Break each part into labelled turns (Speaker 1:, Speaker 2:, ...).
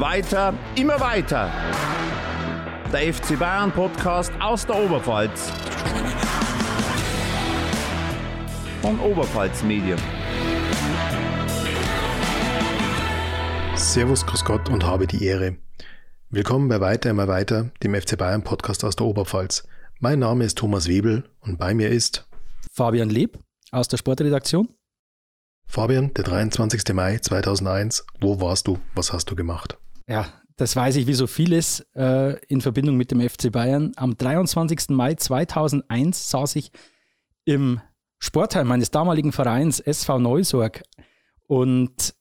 Speaker 1: Weiter, immer weiter. Der FC Bayern Podcast aus der Oberpfalz. Von Oberpfalz Medien.
Speaker 2: Servus, Grüß Gott und habe die Ehre. Willkommen bei Weiter immer weiter, dem FC Bayern Podcast aus der Oberpfalz. Mein Name ist Thomas Webel und bei mir ist
Speaker 3: Fabian Lieb aus der Sportredaktion.
Speaker 2: Fabian, der 23. Mai 2001. Wo warst du? Was hast du gemacht?
Speaker 3: Ja, das weiß ich wie so vieles äh, in Verbindung mit dem FC Bayern. Am 23. Mai 2001 saß ich im Sportheim meines damaligen Vereins SV Neusorg und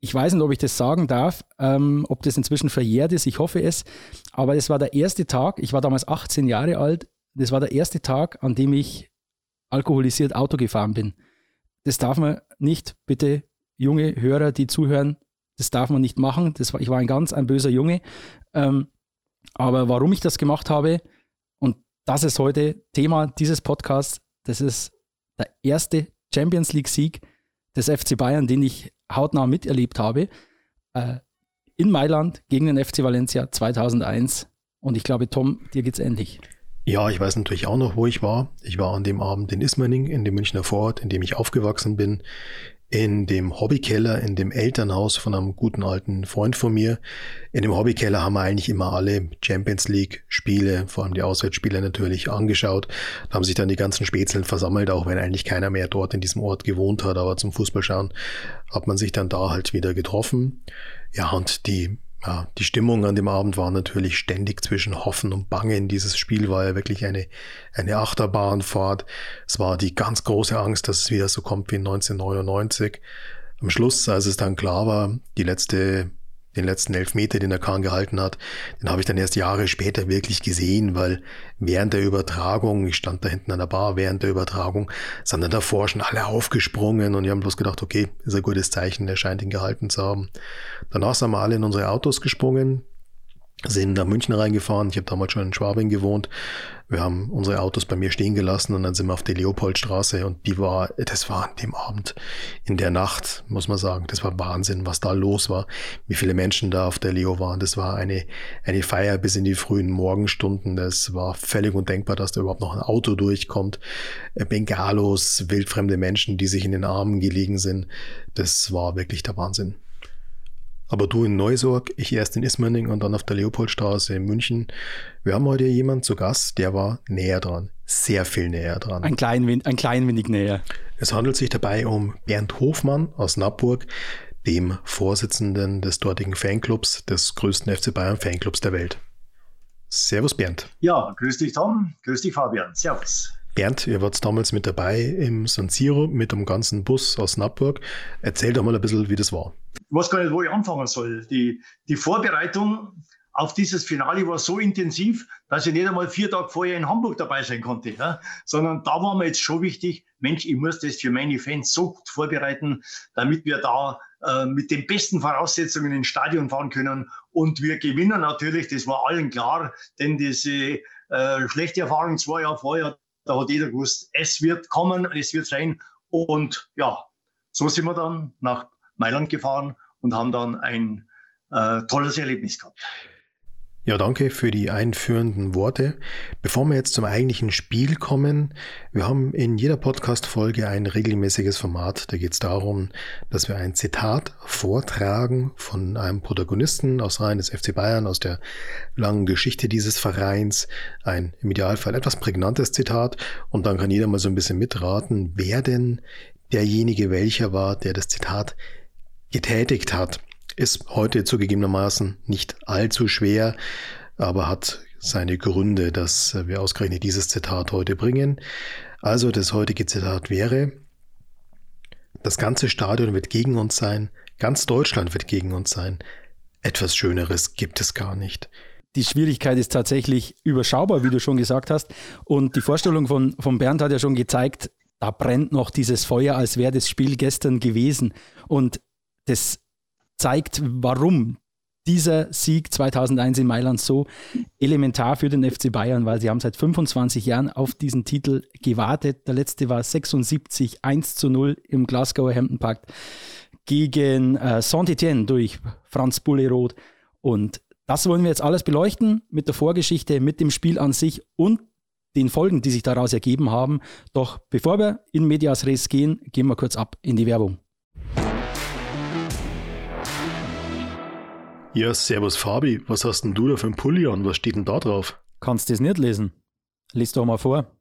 Speaker 3: ich weiß nicht, ob ich das sagen darf, ähm, ob das inzwischen verjährt ist, ich hoffe es, aber es war der erste Tag, ich war damals 18 Jahre alt, das war der erste Tag, an dem ich alkoholisiert Auto gefahren bin. Das darf man nicht, bitte, junge Hörer, die zuhören, das darf man nicht machen. Das war, ich war ein ganz ein böser Junge. Ähm, aber warum ich das gemacht habe, und das ist heute Thema dieses Podcasts, das ist der erste Champions League-Sieg des FC Bayern, den ich hautnah miterlebt habe, äh, in Mailand gegen den FC Valencia 2001. Und ich glaube, Tom, dir geht's ähnlich.
Speaker 2: Ja, ich weiß natürlich auch noch, wo ich war. Ich war an dem Abend in Ismaning, in dem Münchner Vorort, in dem ich aufgewachsen bin, in dem Hobbykeller, in dem Elternhaus von einem guten alten Freund von mir. In dem Hobbykeller haben wir eigentlich immer alle Champions League Spiele, vor allem die Auswärtsspiele natürlich angeschaut. Da haben sich dann die ganzen Spätzeln versammelt, auch wenn eigentlich keiner mehr dort in diesem Ort gewohnt hat, aber zum Fußballschauen hat man sich dann da halt wieder getroffen. Ja, und die ja, die Stimmung an dem Abend war natürlich ständig zwischen Hoffen und Bangen. Dieses Spiel war ja wirklich eine, eine Achterbahnfahrt. Es war die ganz große Angst, dass es wieder so kommt wie 1999. Am Schluss, als es dann klar war, die letzte den letzten Elfmeter, den der Kahn gehalten hat, den habe ich dann erst Jahre später wirklich gesehen, weil während der Übertragung, ich stand da hinten an der Bar, während der Übertragung, sind dann davor schon alle aufgesprungen und wir haben bloß gedacht, okay, ist ein gutes Zeichen, er scheint ihn gehalten zu haben. Danach sind wir alle in unsere Autos gesprungen, sind nach München reingefahren. Ich habe damals schon in Schwabing gewohnt. Wir haben unsere Autos bei mir stehen gelassen und dann sind wir auf die Leopoldstraße und die war, das war an dem Abend, in der Nacht, muss man sagen, das war Wahnsinn, was da los war, wie viele Menschen da auf der Leo waren. Das war eine, eine Feier bis in die frühen Morgenstunden. Das war völlig undenkbar, dass da überhaupt noch ein Auto durchkommt. Äh, Bengalos, wildfremde Menschen, die sich in den Armen gelegen sind. Das war wirklich der Wahnsinn. Aber du in Neusorg, ich erst in Ismaning und dann auf der Leopoldstraße in München. Wir haben heute jemanden zu Gast, der war näher dran. Sehr viel näher dran.
Speaker 3: Ein klein, ein klein wenig näher.
Speaker 2: Es handelt sich dabei um Bernd Hofmann aus Nappburg, dem Vorsitzenden des dortigen Fanclubs, des größten FC Bayern Fanclubs der Welt. Servus Bernd.
Speaker 4: Ja, grüß dich Tom, grüß dich Fabian. Servus.
Speaker 2: Bernd, ihr wart damals mit dabei im San Siro mit dem ganzen Bus aus Nappburg. Erzähl doch mal ein bisschen, wie das war.
Speaker 4: Ich weiß gar nicht, wo ich anfangen soll. Die, die Vorbereitung auf dieses Finale war so intensiv, dass ich nicht einmal vier Tage vorher in Hamburg dabei sein konnte. Ja? Sondern da war mir jetzt schon wichtig, Mensch, ich muss das für meine Fans so gut vorbereiten, damit wir da äh, mit den besten Voraussetzungen ins Stadion fahren können. Und wir gewinnen natürlich, das war allen klar, denn diese äh, schlechte Erfahrung zwei Jahre vorher, da hat jeder gewusst, es wird kommen, es wird sein. Und ja, so sind wir dann nach Mailand gefahren und haben dann ein äh, tolles Erlebnis gehabt.
Speaker 2: Ja, danke für die einführenden Worte. Bevor wir jetzt zum eigentlichen Spiel kommen, wir haben in jeder Podcast-Folge ein regelmäßiges Format. Da geht es darum, dass wir ein Zitat vortragen von einem Protagonisten aus Reihen des FC Bayern, aus der langen Geschichte dieses Vereins. Ein im Idealfall etwas prägnantes Zitat. Und dann kann jeder mal so ein bisschen mitraten, wer denn derjenige welcher war, der das Zitat getätigt hat. Ist heute zugegebenermaßen nicht allzu schwer, aber hat seine Gründe, dass wir ausgerechnet dieses Zitat heute bringen. Also das heutige Zitat wäre, das ganze Stadion wird gegen uns sein, ganz Deutschland wird gegen uns sein. Etwas Schöneres gibt es gar nicht.
Speaker 3: Die Schwierigkeit ist tatsächlich überschaubar, wie du schon gesagt hast. Und die Vorstellung von, von Bernd hat ja schon gezeigt, da brennt noch dieses Feuer, als wäre das Spiel gestern gewesen. Und das zeigt, warum dieser Sieg 2001 in Mailand so elementar für den FC Bayern, weil sie haben seit 25 Jahren auf diesen Titel gewartet. Der letzte war 76, 1 zu 0 im Glasgower Hampton Park gegen äh, Saint-Etienne durch Franz Bulleroth. Und das wollen wir jetzt alles beleuchten mit der Vorgeschichte, mit dem Spiel an sich und den Folgen, die sich daraus ergeben haben. Doch bevor wir in Medias Res gehen, gehen wir kurz ab in die Werbung.
Speaker 2: Ja, servus Fabi, was hast denn du da für ein Pulli an? Was steht denn da drauf?
Speaker 3: Kannst du das nicht lesen? Lies doch mal vor.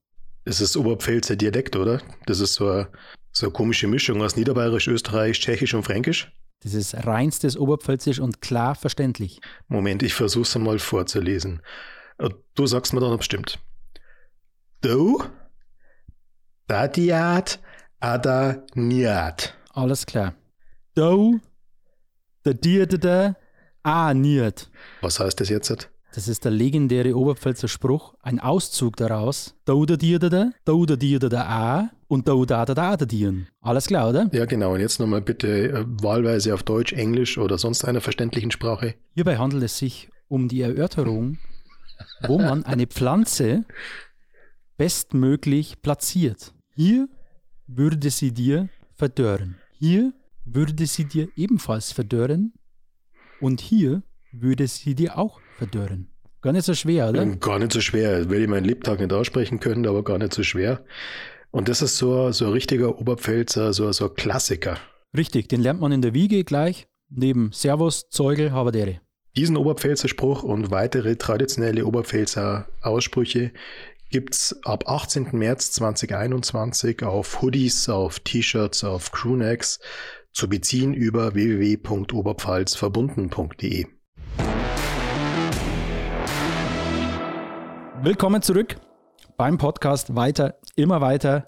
Speaker 2: Es ist Oberpfälzer Dialekt, oder? Das ist so eine, so eine komische Mischung aus Niederbayerisch, Österreichisch, Tschechisch und Fränkisch.
Speaker 3: Das ist reinstes Oberpfälzisch und klar verständlich.
Speaker 2: Moment, ich versuch's einmal vorzulesen. Äh, du sagst mir dann, ob es stimmt. Du, Dadiat, Ada, Niat.
Speaker 3: Alles klar. Du, der Dir, der, a, Niat.
Speaker 2: Was heißt das jetzt?
Speaker 3: Das ist der legendäre Oberpfälzer Spruch, ein Auszug daraus. Du, der Dir, der, a und du, da, da, da, Dieren. Alles klar, oder?
Speaker 2: Ja, genau. Und jetzt nochmal bitte äh, wahlweise auf Deutsch, Englisch oder sonst einer verständlichen Sprache.
Speaker 3: Hierbei handelt es sich um die Erörterung, wo man eine Pflanze bestmöglich platziert. Hier würde sie dir verdörren. Hier würde sie dir ebenfalls verdörren. Und hier würde sie dir auch verdörren. Gar nicht so schwer, oder?
Speaker 2: Ähm, gar nicht so schwer. Will ich meinen Lebtag nicht aussprechen können, aber gar nicht so schwer. Und das ist so, so ein richtiger Oberpfälzer, so, so ein Klassiker.
Speaker 3: Richtig, den lernt man in der Wiege gleich, neben Servus, Zeugel, Haberdere.
Speaker 2: Diesen Oberpfälzer Spruch und weitere traditionelle Oberpfälzer Aussprüche gibt's ab 18. März 2021 auf Hoodies, auf T-Shirts, auf Crewnecks zu beziehen über www.oberpfalzverbunden.de.
Speaker 3: Willkommen zurück beim Podcast Weiter, immer weiter.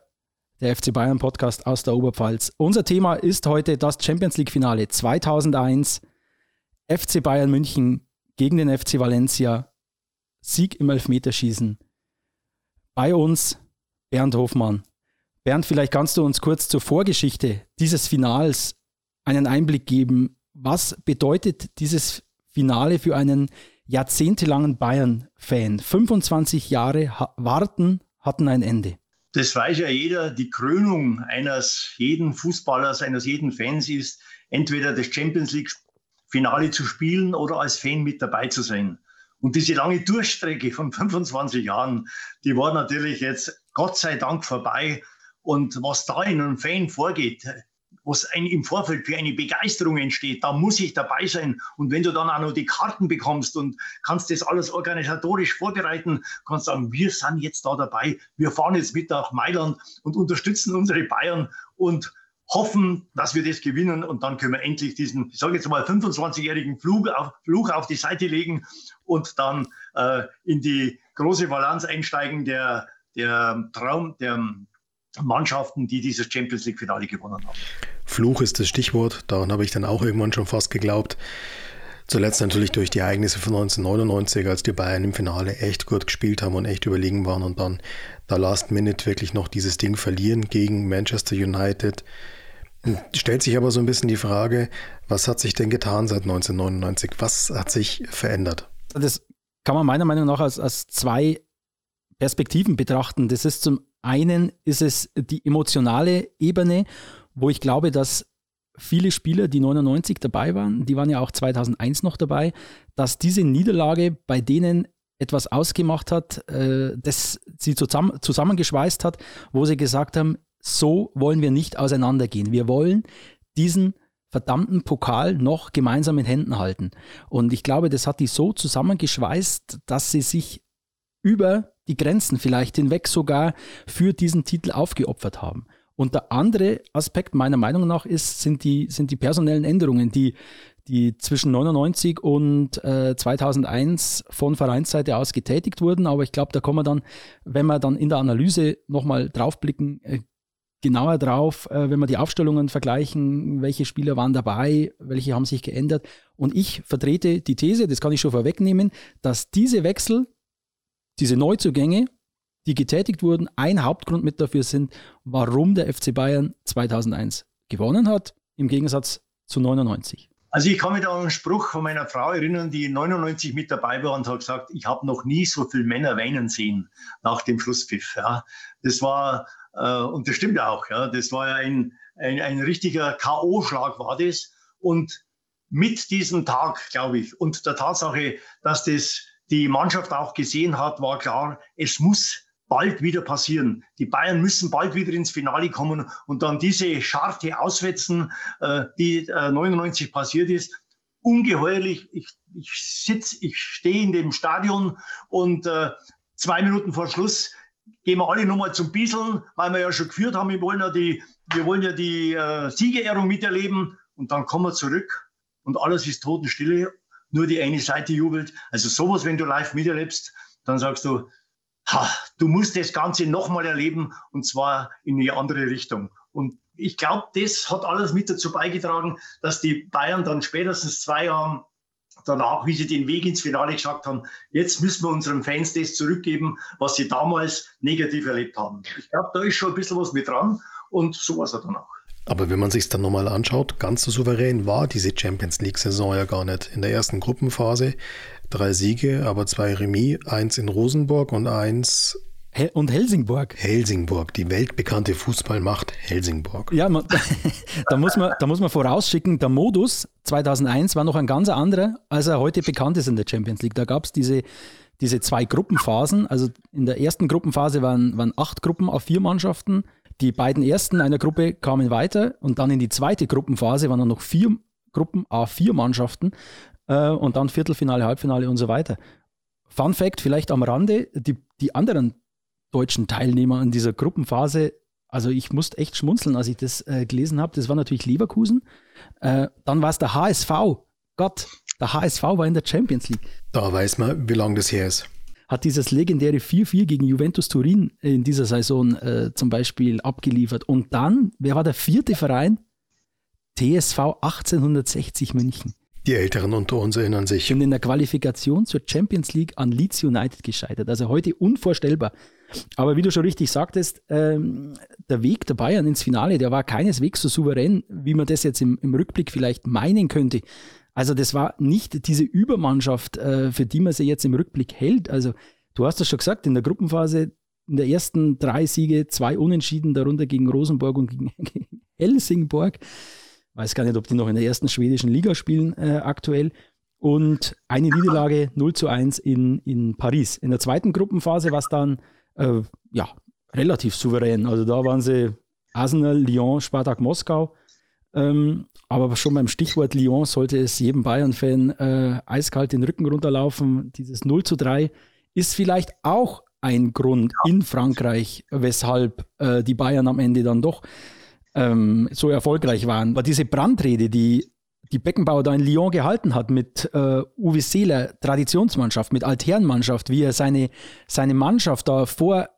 Speaker 3: Der FC Bayern Podcast aus der Oberpfalz. Unser Thema ist heute das Champions League Finale 2001. FC Bayern München gegen den FC Valencia. Sieg im Elfmeterschießen. Bei uns Bernd Hofmann. Bernd, vielleicht kannst du uns kurz zur Vorgeschichte dieses Finals einen Einblick geben. Was bedeutet dieses Finale für einen jahrzehntelangen Bayern-Fan? 25 Jahre warten hatten ein Ende.
Speaker 4: Das weiß ja jeder. Die Krönung eines jeden Fußballers, eines jeden Fans ist, entweder das Champions League-Finale zu spielen oder als Fan mit dabei zu sein. Und diese lange Durchstrecke von 25 Jahren, die war natürlich jetzt Gott sei Dank vorbei. Und was da in einem Fan vorgeht, was ein, im Vorfeld für eine Begeisterung entsteht, da muss ich dabei sein. Und wenn du dann auch noch die Karten bekommst und kannst das alles organisatorisch vorbereiten, kannst sagen, wir sind jetzt da dabei, wir fahren jetzt mit nach Mailand und unterstützen unsere Bayern und hoffen, dass wir das gewinnen und dann können wir endlich diesen, ich sage jetzt mal, 25-jährigen Flug auf, Fluch auf die Seite legen und dann äh, in die große Balance einsteigen der, der Traum, der Mannschaften, die dieses Champions League-Finale gewonnen haben.
Speaker 2: Fluch ist das Stichwort, daran habe ich dann auch irgendwann schon fast geglaubt. Zuletzt natürlich durch die Ereignisse von 1999, als die Bayern im Finale echt gut gespielt haben und echt überlegen waren und dann da Last Minute wirklich noch dieses Ding verlieren gegen Manchester United. Stellt sich aber so ein bisschen die Frage, was hat sich denn getan seit 1999? Was hat sich verändert?
Speaker 3: Das kann man meiner Meinung nach als, als zwei Perspektiven betrachten. Das ist zum einen ist es die emotionale Ebene, wo ich glaube, dass viele Spieler, die 99 dabei waren, die waren ja auch 2001 noch dabei, dass diese Niederlage bei denen etwas ausgemacht hat, äh, das sie zusammen, zusammengeschweißt hat, wo sie gesagt haben, so wollen wir nicht auseinandergehen. Wir wollen diesen verdammten Pokal noch gemeinsam in Händen halten. Und ich glaube, das hat die so zusammengeschweißt, dass sie sich über die Grenzen vielleicht hinweg sogar für diesen Titel aufgeopfert haben. Und der andere Aspekt meiner Meinung nach ist, sind die, sind die personellen Änderungen, die, die zwischen 99 und äh, 2001 von Vereinsseite aus getätigt wurden. Aber ich glaube, da kommen wir dann, wenn wir dann in der Analyse nochmal draufblicken, äh, genauer drauf, äh, wenn wir die Aufstellungen vergleichen, welche Spieler waren dabei, welche haben sich geändert. Und ich vertrete die These, das kann ich schon vorwegnehmen, dass diese Wechsel diese Neuzugänge, die getätigt wurden, ein Hauptgrund mit dafür sind, warum der FC Bayern 2001 gewonnen hat, im Gegensatz zu 99.
Speaker 4: Also ich kann mich da an einen Spruch von meiner Frau erinnern, die 99 mit dabei war und hat gesagt, ich habe noch nie so viele Männer weinen sehen nach dem Schlusspfiff. Ja. Das war, äh, und das stimmt auch, ja, das war ja ein, ein, ein richtiger K.O.-Schlag war das. Und mit diesem Tag, glaube ich, und der Tatsache, dass das die Mannschaft auch gesehen hat, war klar, es muss bald wieder passieren. Die Bayern müssen bald wieder ins Finale kommen und dann diese Scharte auswetzen, äh, die äh, 99 passiert ist. Ungeheuerlich. Ich, ich sitze, ich stehe in dem Stadion und äh, zwei Minuten vor Schluss gehen wir alle nochmal zum Bieseln, weil wir ja schon geführt haben. Wir wollen ja die, wir wollen ja die äh, Siegerehrung miterleben und dann kommen wir zurück und alles ist Totenstille. Nur die eine Seite jubelt. Also sowas, wenn du live miterlebst, dann sagst du, ha, du musst das Ganze nochmal erleben und zwar in eine andere Richtung. Und ich glaube, das hat alles mit dazu beigetragen, dass die Bayern dann spätestens zwei Jahre danach, wie sie den Weg ins Finale gesagt haben, jetzt müssen wir unseren Fans das zurückgeben, was sie damals negativ erlebt haben. Ich glaube, da ist schon ein bisschen was mit dran und so war es dann auch.
Speaker 2: Aber wenn man sich dann nochmal anschaut, ganz so souverän war diese Champions League-Saison ja gar nicht. In der ersten Gruppenphase drei Siege, aber zwei Remis, eins in Rosenborg und eins
Speaker 3: und Helsingborg.
Speaker 2: Helsingborg, die weltbekannte Fußballmacht Helsingborg.
Speaker 3: Ja, man, da, muss man, da muss man vorausschicken, der Modus 2001 war noch ein ganz anderer, als er heute bekannt ist in der Champions League. Da gab es diese, diese zwei Gruppenphasen. Also in der ersten Gruppenphase waren, waren acht Gruppen auf vier Mannschaften. Die beiden ersten einer Gruppe kamen weiter und dann in die zweite Gruppenphase waren dann noch vier Gruppen, A4 Mannschaften äh, und dann Viertelfinale, Halbfinale und so weiter. Fun Fact vielleicht am Rande, die, die anderen deutschen Teilnehmer in dieser Gruppenphase, also ich musste echt schmunzeln, als ich das äh, gelesen habe. Das war natürlich Leverkusen. Äh, dann war es der HSV. Gott, der HSV war in der Champions League.
Speaker 2: Da weiß man, wie lange das her ist
Speaker 3: hat dieses legendäre 4-4 gegen Juventus Turin in dieser Saison äh, zum Beispiel abgeliefert. Und dann, wer war der vierte Verein? TSV 1860 München.
Speaker 2: Die Älteren unter uns erinnern sich.
Speaker 3: Und in der Qualifikation zur Champions League an Leeds United gescheitert. Also heute unvorstellbar. Aber wie du schon richtig sagtest, ähm, der Weg der Bayern ins Finale, der war keineswegs so souverän, wie man das jetzt im, im Rückblick vielleicht meinen könnte. Also das war nicht diese Übermannschaft, äh, für die man sie jetzt im Rückblick hält. Also du hast das schon gesagt, in der Gruppenphase, in der ersten drei Siege, zwei Unentschieden, darunter gegen Rosenborg und gegen, gegen Helsingborg. Weiß gar nicht, ob die noch in der ersten schwedischen Liga spielen äh, aktuell. Und eine Niederlage 0 zu 1 in, in Paris. In der zweiten Gruppenphase war es dann äh, ja, relativ souverän. Also da waren sie Arsenal, Lyon, Spartak Moskau. Ähm, aber schon beim Stichwort Lyon sollte es jedem Bayern-Fan äh, eiskalt den Rücken runterlaufen. Dieses 0 zu 3 ist vielleicht auch ein Grund in Frankreich, weshalb äh, die Bayern am Ende dann doch ähm, so erfolgreich waren. War diese Brandrede, die die Beckenbauer da in Lyon gehalten hat mit äh, Uwe Seeler, Traditionsmannschaft, mit Altherrenmannschaft, wie er seine, seine Mannschaft da vor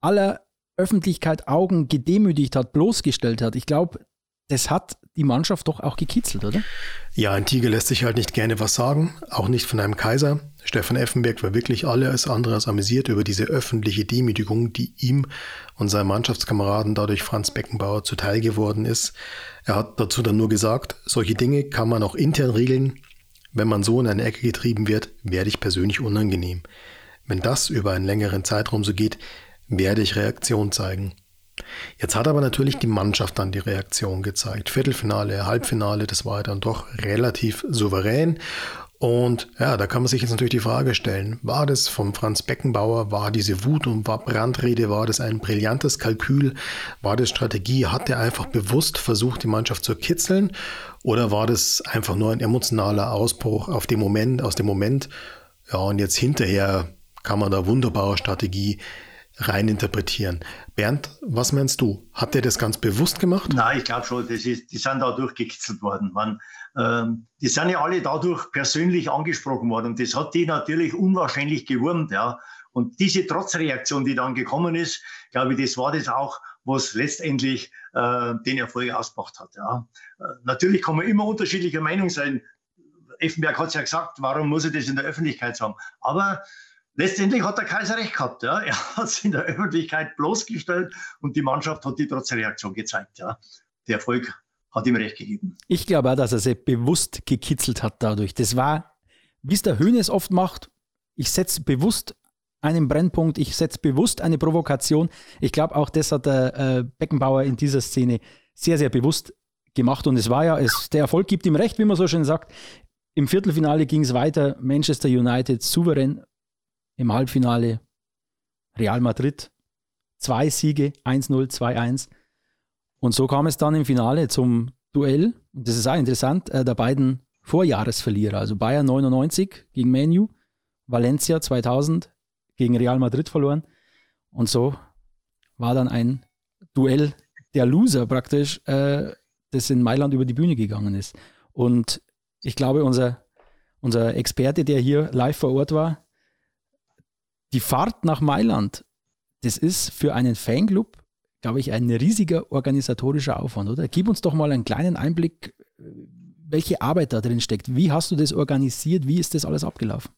Speaker 3: aller Öffentlichkeit Augen gedemütigt hat, bloßgestellt hat. Ich glaube, das hat die Mannschaft doch auch gekitzelt, oder?
Speaker 2: Ja, ein Tiger lässt sich halt nicht gerne was sagen, auch nicht von einem Kaiser. Stefan Effenberg war wirklich alles andere als amüsiert über diese öffentliche Demütigung, die ihm und seinen Mannschaftskameraden dadurch Franz Beckenbauer zuteil geworden ist. Er hat dazu dann nur gesagt, solche Dinge kann man auch intern regeln. Wenn man so in eine Ecke getrieben wird, werde ich persönlich unangenehm. Wenn das über einen längeren Zeitraum so geht, werde ich Reaktion zeigen. Jetzt hat aber natürlich die Mannschaft dann die Reaktion gezeigt. Viertelfinale, Halbfinale, das war dann doch relativ souverän. Und ja, da kann man sich jetzt natürlich die Frage stellen, war das vom Franz Beckenbauer, war diese Wut und war Brandrede, war das ein brillantes Kalkül, war das Strategie, hat er einfach bewusst versucht, die Mannschaft zu kitzeln oder war das einfach nur ein emotionaler Ausbruch auf dem Moment, aus dem Moment? Ja, und jetzt hinterher kann man da wunderbare Strategie rein interpretieren. Bernd, was meinst du? Hat der das ganz bewusst gemacht?
Speaker 4: Nein, ich glaube schon, das ist, die sind dadurch gekitzelt worden. Man, ähm, die sind ja alle dadurch persönlich angesprochen worden und das hat die natürlich unwahrscheinlich gewurmt. Ja. Und diese Trotzreaktion, die dann gekommen ist, glaube ich, das war das auch, was letztendlich äh, den Erfolg ausgemacht hat. Ja. Äh, natürlich kann man immer unterschiedlicher Meinung sein. Effenberg hat es ja gesagt, warum muss er das in der Öffentlichkeit sagen? Aber Letztendlich hat der Kaiser recht gehabt. Ja. Er hat es in der Öffentlichkeit bloßgestellt und die Mannschaft hat die Trotzreaktion gezeigt. Ja. Der Erfolg hat ihm recht gegeben.
Speaker 3: Ich glaube auch, dass er sich bewusst gekitzelt hat dadurch. Das war, wie es der Höhne oft macht, ich setze bewusst einen Brennpunkt, ich setze bewusst eine Provokation. Ich glaube auch, das hat der äh, Beckenbauer in dieser Szene sehr, sehr bewusst gemacht und es war ja, es, der Erfolg gibt ihm recht, wie man so schön sagt. Im Viertelfinale ging es weiter, Manchester United souverän, im Halbfinale Real Madrid, zwei Siege, 1-0, 2-1. Und so kam es dann im Finale zum Duell, und das ist auch interessant, äh, der beiden Vorjahresverlierer, also Bayern 99 gegen Manu, Valencia 2000 gegen Real Madrid verloren. Und so war dann ein Duell der Loser praktisch, äh, das in Mailand über die Bühne gegangen ist. Und ich glaube, unser, unser Experte, der hier live vor Ort war, die Fahrt nach Mailand, das ist für einen Fanclub, glaube ich, ein riesiger organisatorischer Aufwand, oder? Gib uns doch mal einen kleinen Einblick, welche Arbeit da drin steckt. Wie hast du das organisiert? Wie ist das alles abgelaufen?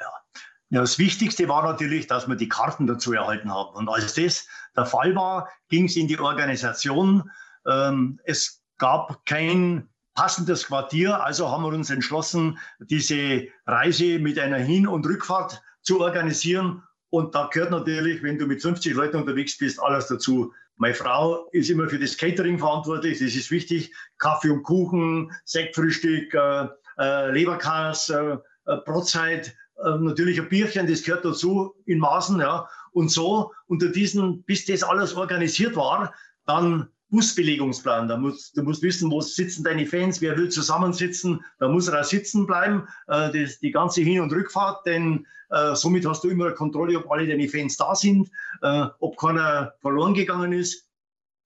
Speaker 4: Ja, das Wichtigste war natürlich, dass wir die Karten dazu erhalten haben. Und als das der Fall war, ging es in die Organisation. Ähm, es gab kein passendes Quartier, also haben wir uns entschlossen, diese Reise mit einer Hin- und Rückfahrt zu organisieren. Und da gehört natürlich, wenn du mit 50 Leuten unterwegs bist, alles dazu. Meine Frau ist immer für das Catering verantwortlich, das ist wichtig. Kaffee und Kuchen, Sektfrühstück, äh, äh, Leberkas, äh, äh Brotzeit, äh, natürlich ein Bierchen, das gehört dazu in Maßen. Ja. Und so unter diesen, bis das alles organisiert war, dann Busbelegungsplan. Da musst, du musst wissen, wo sitzen deine Fans, wer will zusammensitzen, da muss er auch sitzen bleiben, äh, das, die ganze Hin- und Rückfahrt, denn äh, somit hast du immer eine Kontrolle, ob alle deine Fans da sind, äh, ob keiner verloren gegangen ist.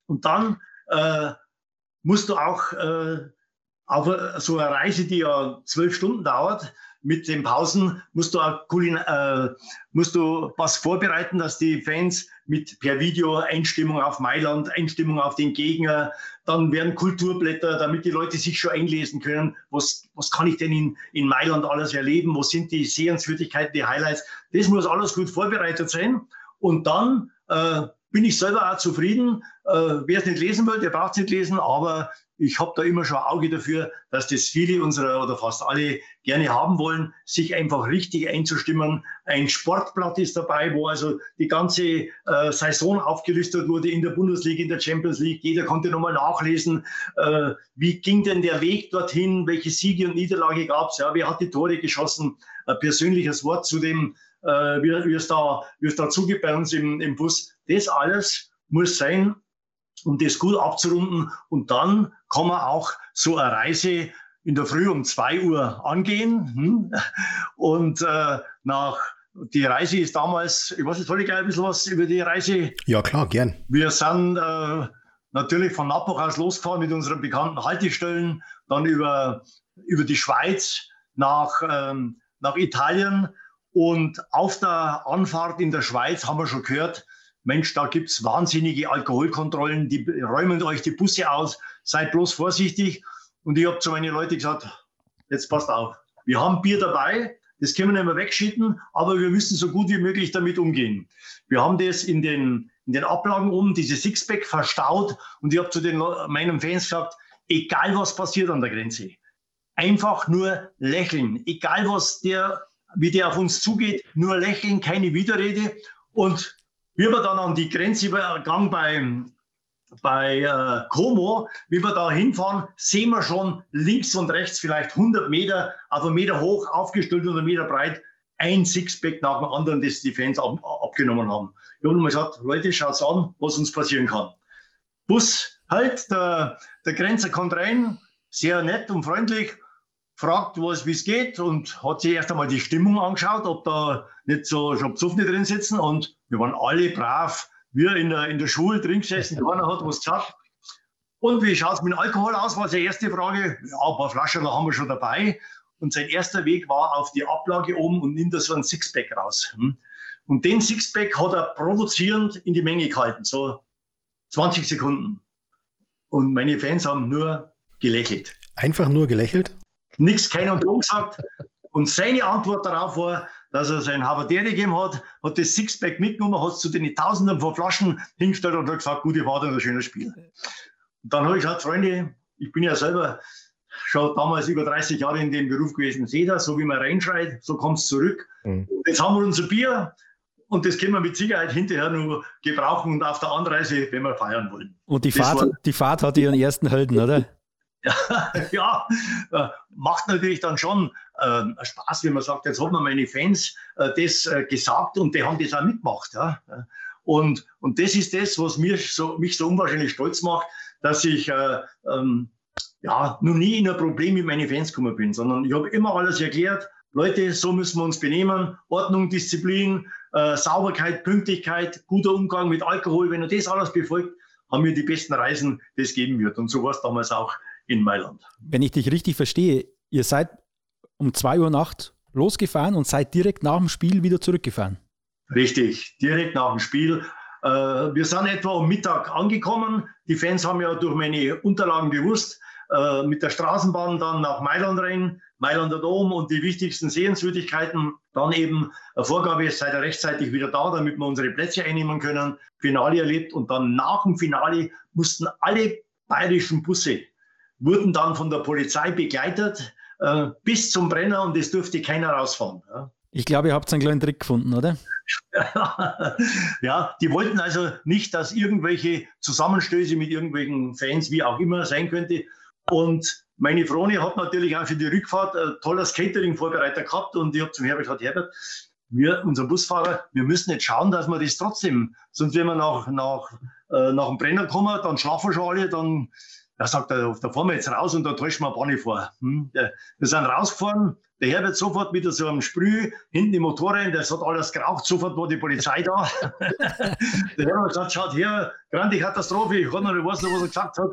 Speaker 4: Und dann äh, musst du auch äh, auf so eine Reise, die ja zwölf Stunden dauert, mit den Pausen musst du auch äh, musst du was vorbereiten, dass die Fans mit per Video Einstimmung auf Mailand, Einstimmung auf den Gegner, dann werden Kulturblätter, damit die Leute sich schon einlesen können, was, was kann ich denn in, in Mailand alles erleben, wo sind die Sehenswürdigkeiten, die Highlights. Das muss alles gut vorbereitet sein. Und dann äh, bin ich selber auch zufrieden. Äh, Wer es nicht lesen will, der braucht es nicht lesen, aber ich habe da immer schon ein Auge dafür, dass das viele unserer oder fast alle gerne haben wollen, sich einfach richtig einzustimmen. Ein Sportblatt ist dabei, wo also die ganze äh, Saison aufgelistet wurde in der Bundesliga, in der Champions League. Jeder konnte nochmal nachlesen, äh, wie ging denn der Weg dorthin, welche Siege und Niederlage gab es, ja, wer hat die Tore geschossen, ein persönliches Wort zu dem, äh, wie, es da, wie es da zugeht bei uns im, im Bus. Das alles muss sein, um das gut abzurunden. Und dann kann man auch so eine Reise in der Früh um zwei Uhr angehen. Hm? Und äh, nach die Reise ist damals, ich weiß nicht, soll ich gleich ein bisschen was über die Reise?
Speaker 2: Ja, klar, gern.
Speaker 4: Wir sind äh, natürlich von Nappach aus losgefahren mit unseren bekannten Haltestellen, dann über, über die Schweiz nach, ähm, nach Italien und auf der Anfahrt in der Schweiz haben wir schon gehört, Mensch, da gibt es wahnsinnige Alkoholkontrollen, die räumen euch die Busse aus, seid bloß vorsichtig. Und ich habe zu meinen Leuten gesagt, jetzt passt auf, wir haben Bier dabei, das können wir nicht mehr wegschütten, aber wir müssen so gut wie möglich damit umgehen. Wir haben das in den, in den Ablagen um, diese Sixpack verstaut und ich habe zu den, meinen Fans gesagt, egal was passiert an der Grenze, einfach nur lächeln, egal was der wie der auf uns zugeht, nur lächeln, keine Widerrede. Und wie wir dann an die Grenzübergang bei, bei äh, Como, wie wir da hinfahren, sehen wir schon links und rechts vielleicht 100 Meter, also Meter hoch, aufgestellt einen Meter breit, ein Sixpack nach dem anderen, das die Fans ab, abgenommen haben. Wir haben mal gesagt, Leute, schaut's an, was uns passieren kann. Bus halt, der, der Grenzer kommt rein, sehr nett und freundlich, fragt, wie es geht und hat sich erst einmal die Stimmung angeschaut, ob da nicht so schon Psuffne drin sitzen und wir waren alle brav. Wir in der, in der Schule drin gesessen, keiner hat was gesagt. Und wie schaut es mit dem Alkohol aus, war seine erste Frage. Ja, ein paar Flaschen haben wir schon dabei. Und sein erster Weg war auf die Ablage oben und nimmt da so ein Sixpack raus. Hm. Und den Sixpack hat er provozierend in die Menge gehalten, so 20 Sekunden. Und meine Fans haben nur gelächelt.
Speaker 2: Einfach nur gelächelt?
Speaker 4: Nichts, keiner Drum gesagt. Und seine Antwort darauf war, dass er sein Havardere gegeben hat, hat das Sixpack mitgenommen, hat es zu den Tausenden von Flaschen hingestellt und hat gesagt, gute Fahrt und ein schönes Spiel. Und dann habe ich gesagt, Freunde, ich bin ja selber schon damals über 30 Jahre in dem Beruf gewesen, seht ihr, so wie man reinschreit, so kommt es zurück. Mhm. Jetzt haben wir unser Bier und das können wir mit Sicherheit hinterher nur gebrauchen und auf der Anreise, wenn wir feiern wollen.
Speaker 3: Und die Fahrt, die Fahrt hat ihren ersten Helden, oder?
Speaker 4: ja, äh, macht natürlich dann schon äh, Spaß, wenn man sagt, jetzt hat man meine Fans äh, das äh, gesagt und die haben das auch mitgemacht. Ja? Und, und das ist das, was mich so, mich so unwahrscheinlich stolz macht, dass ich äh, ähm, ja, noch nie in ein Problem mit meinen Fans gekommen bin, sondern ich habe immer alles erklärt. Leute, so müssen wir uns benehmen. Ordnung, Disziplin, äh, Sauberkeit, Pünktlichkeit, guter Umgang mit Alkohol. Wenn er das alles befolgt, haben wir die besten Reisen, die es geben wird. Und so war es damals auch in Mailand.
Speaker 3: Wenn ich dich richtig verstehe, ihr seid um 2 Uhr Nacht losgefahren und seid direkt nach dem Spiel wieder zurückgefahren.
Speaker 4: Richtig, direkt nach dem Spiel. Äh, wir sind etwa um Mittag angekommen. Die Fans haben ja durch meine Unterlagen gewusst, äh, mit der Straßenbahn dann nach Mailand rein, Mailander Dom und die wichtigsten Sehenswürdigkeiten. Dann eben Vorgabe, seid ihr rechtzeitig wieder da, damit wir unsere Plätze einnehmen können. Finale erlebt und dann nach dem Finale mussten alle bayerischen Busse wurden dann von der Polizei begleitet äh, bis zum Brenner und es durfte keiner rausfahren. Ja.
Speaker 3: Ich glaube, ihr habt einen kleinen Trick gefunden, oder?
Speaker 4: ja, die wollten also nicht, dass irgendwelche Zusammenstöße mit irgendwelchen Fans, wie auch immer, sein könnte. Und meine Froni hat natürlich auch für die Rückfahrt ein tolles Catering-Vorbereiter gehabt und ich habe zum Herbert gesagt, Herbert, wir, unser Busfahrer, wir müssen jetzt schauen, dass wir das trotzdem, sonst wenn wir nach, nach, äh, nach dem Brenner kommen, dann schlafen wir schon alle, dann er sagt, da, da fahren wir jetzt raus und da täuschen wir Bahn vor. Hm? wir sind rausgefahren, der Herbert sofort mit so einem Sprüh hinten im Motor rein, das hat alles geraucht, sofort war die Polizei da. der Herbert hat gesagt, schaut her, grande Katastrophe, ich kann noch nicht wissen, was er gesagt hat,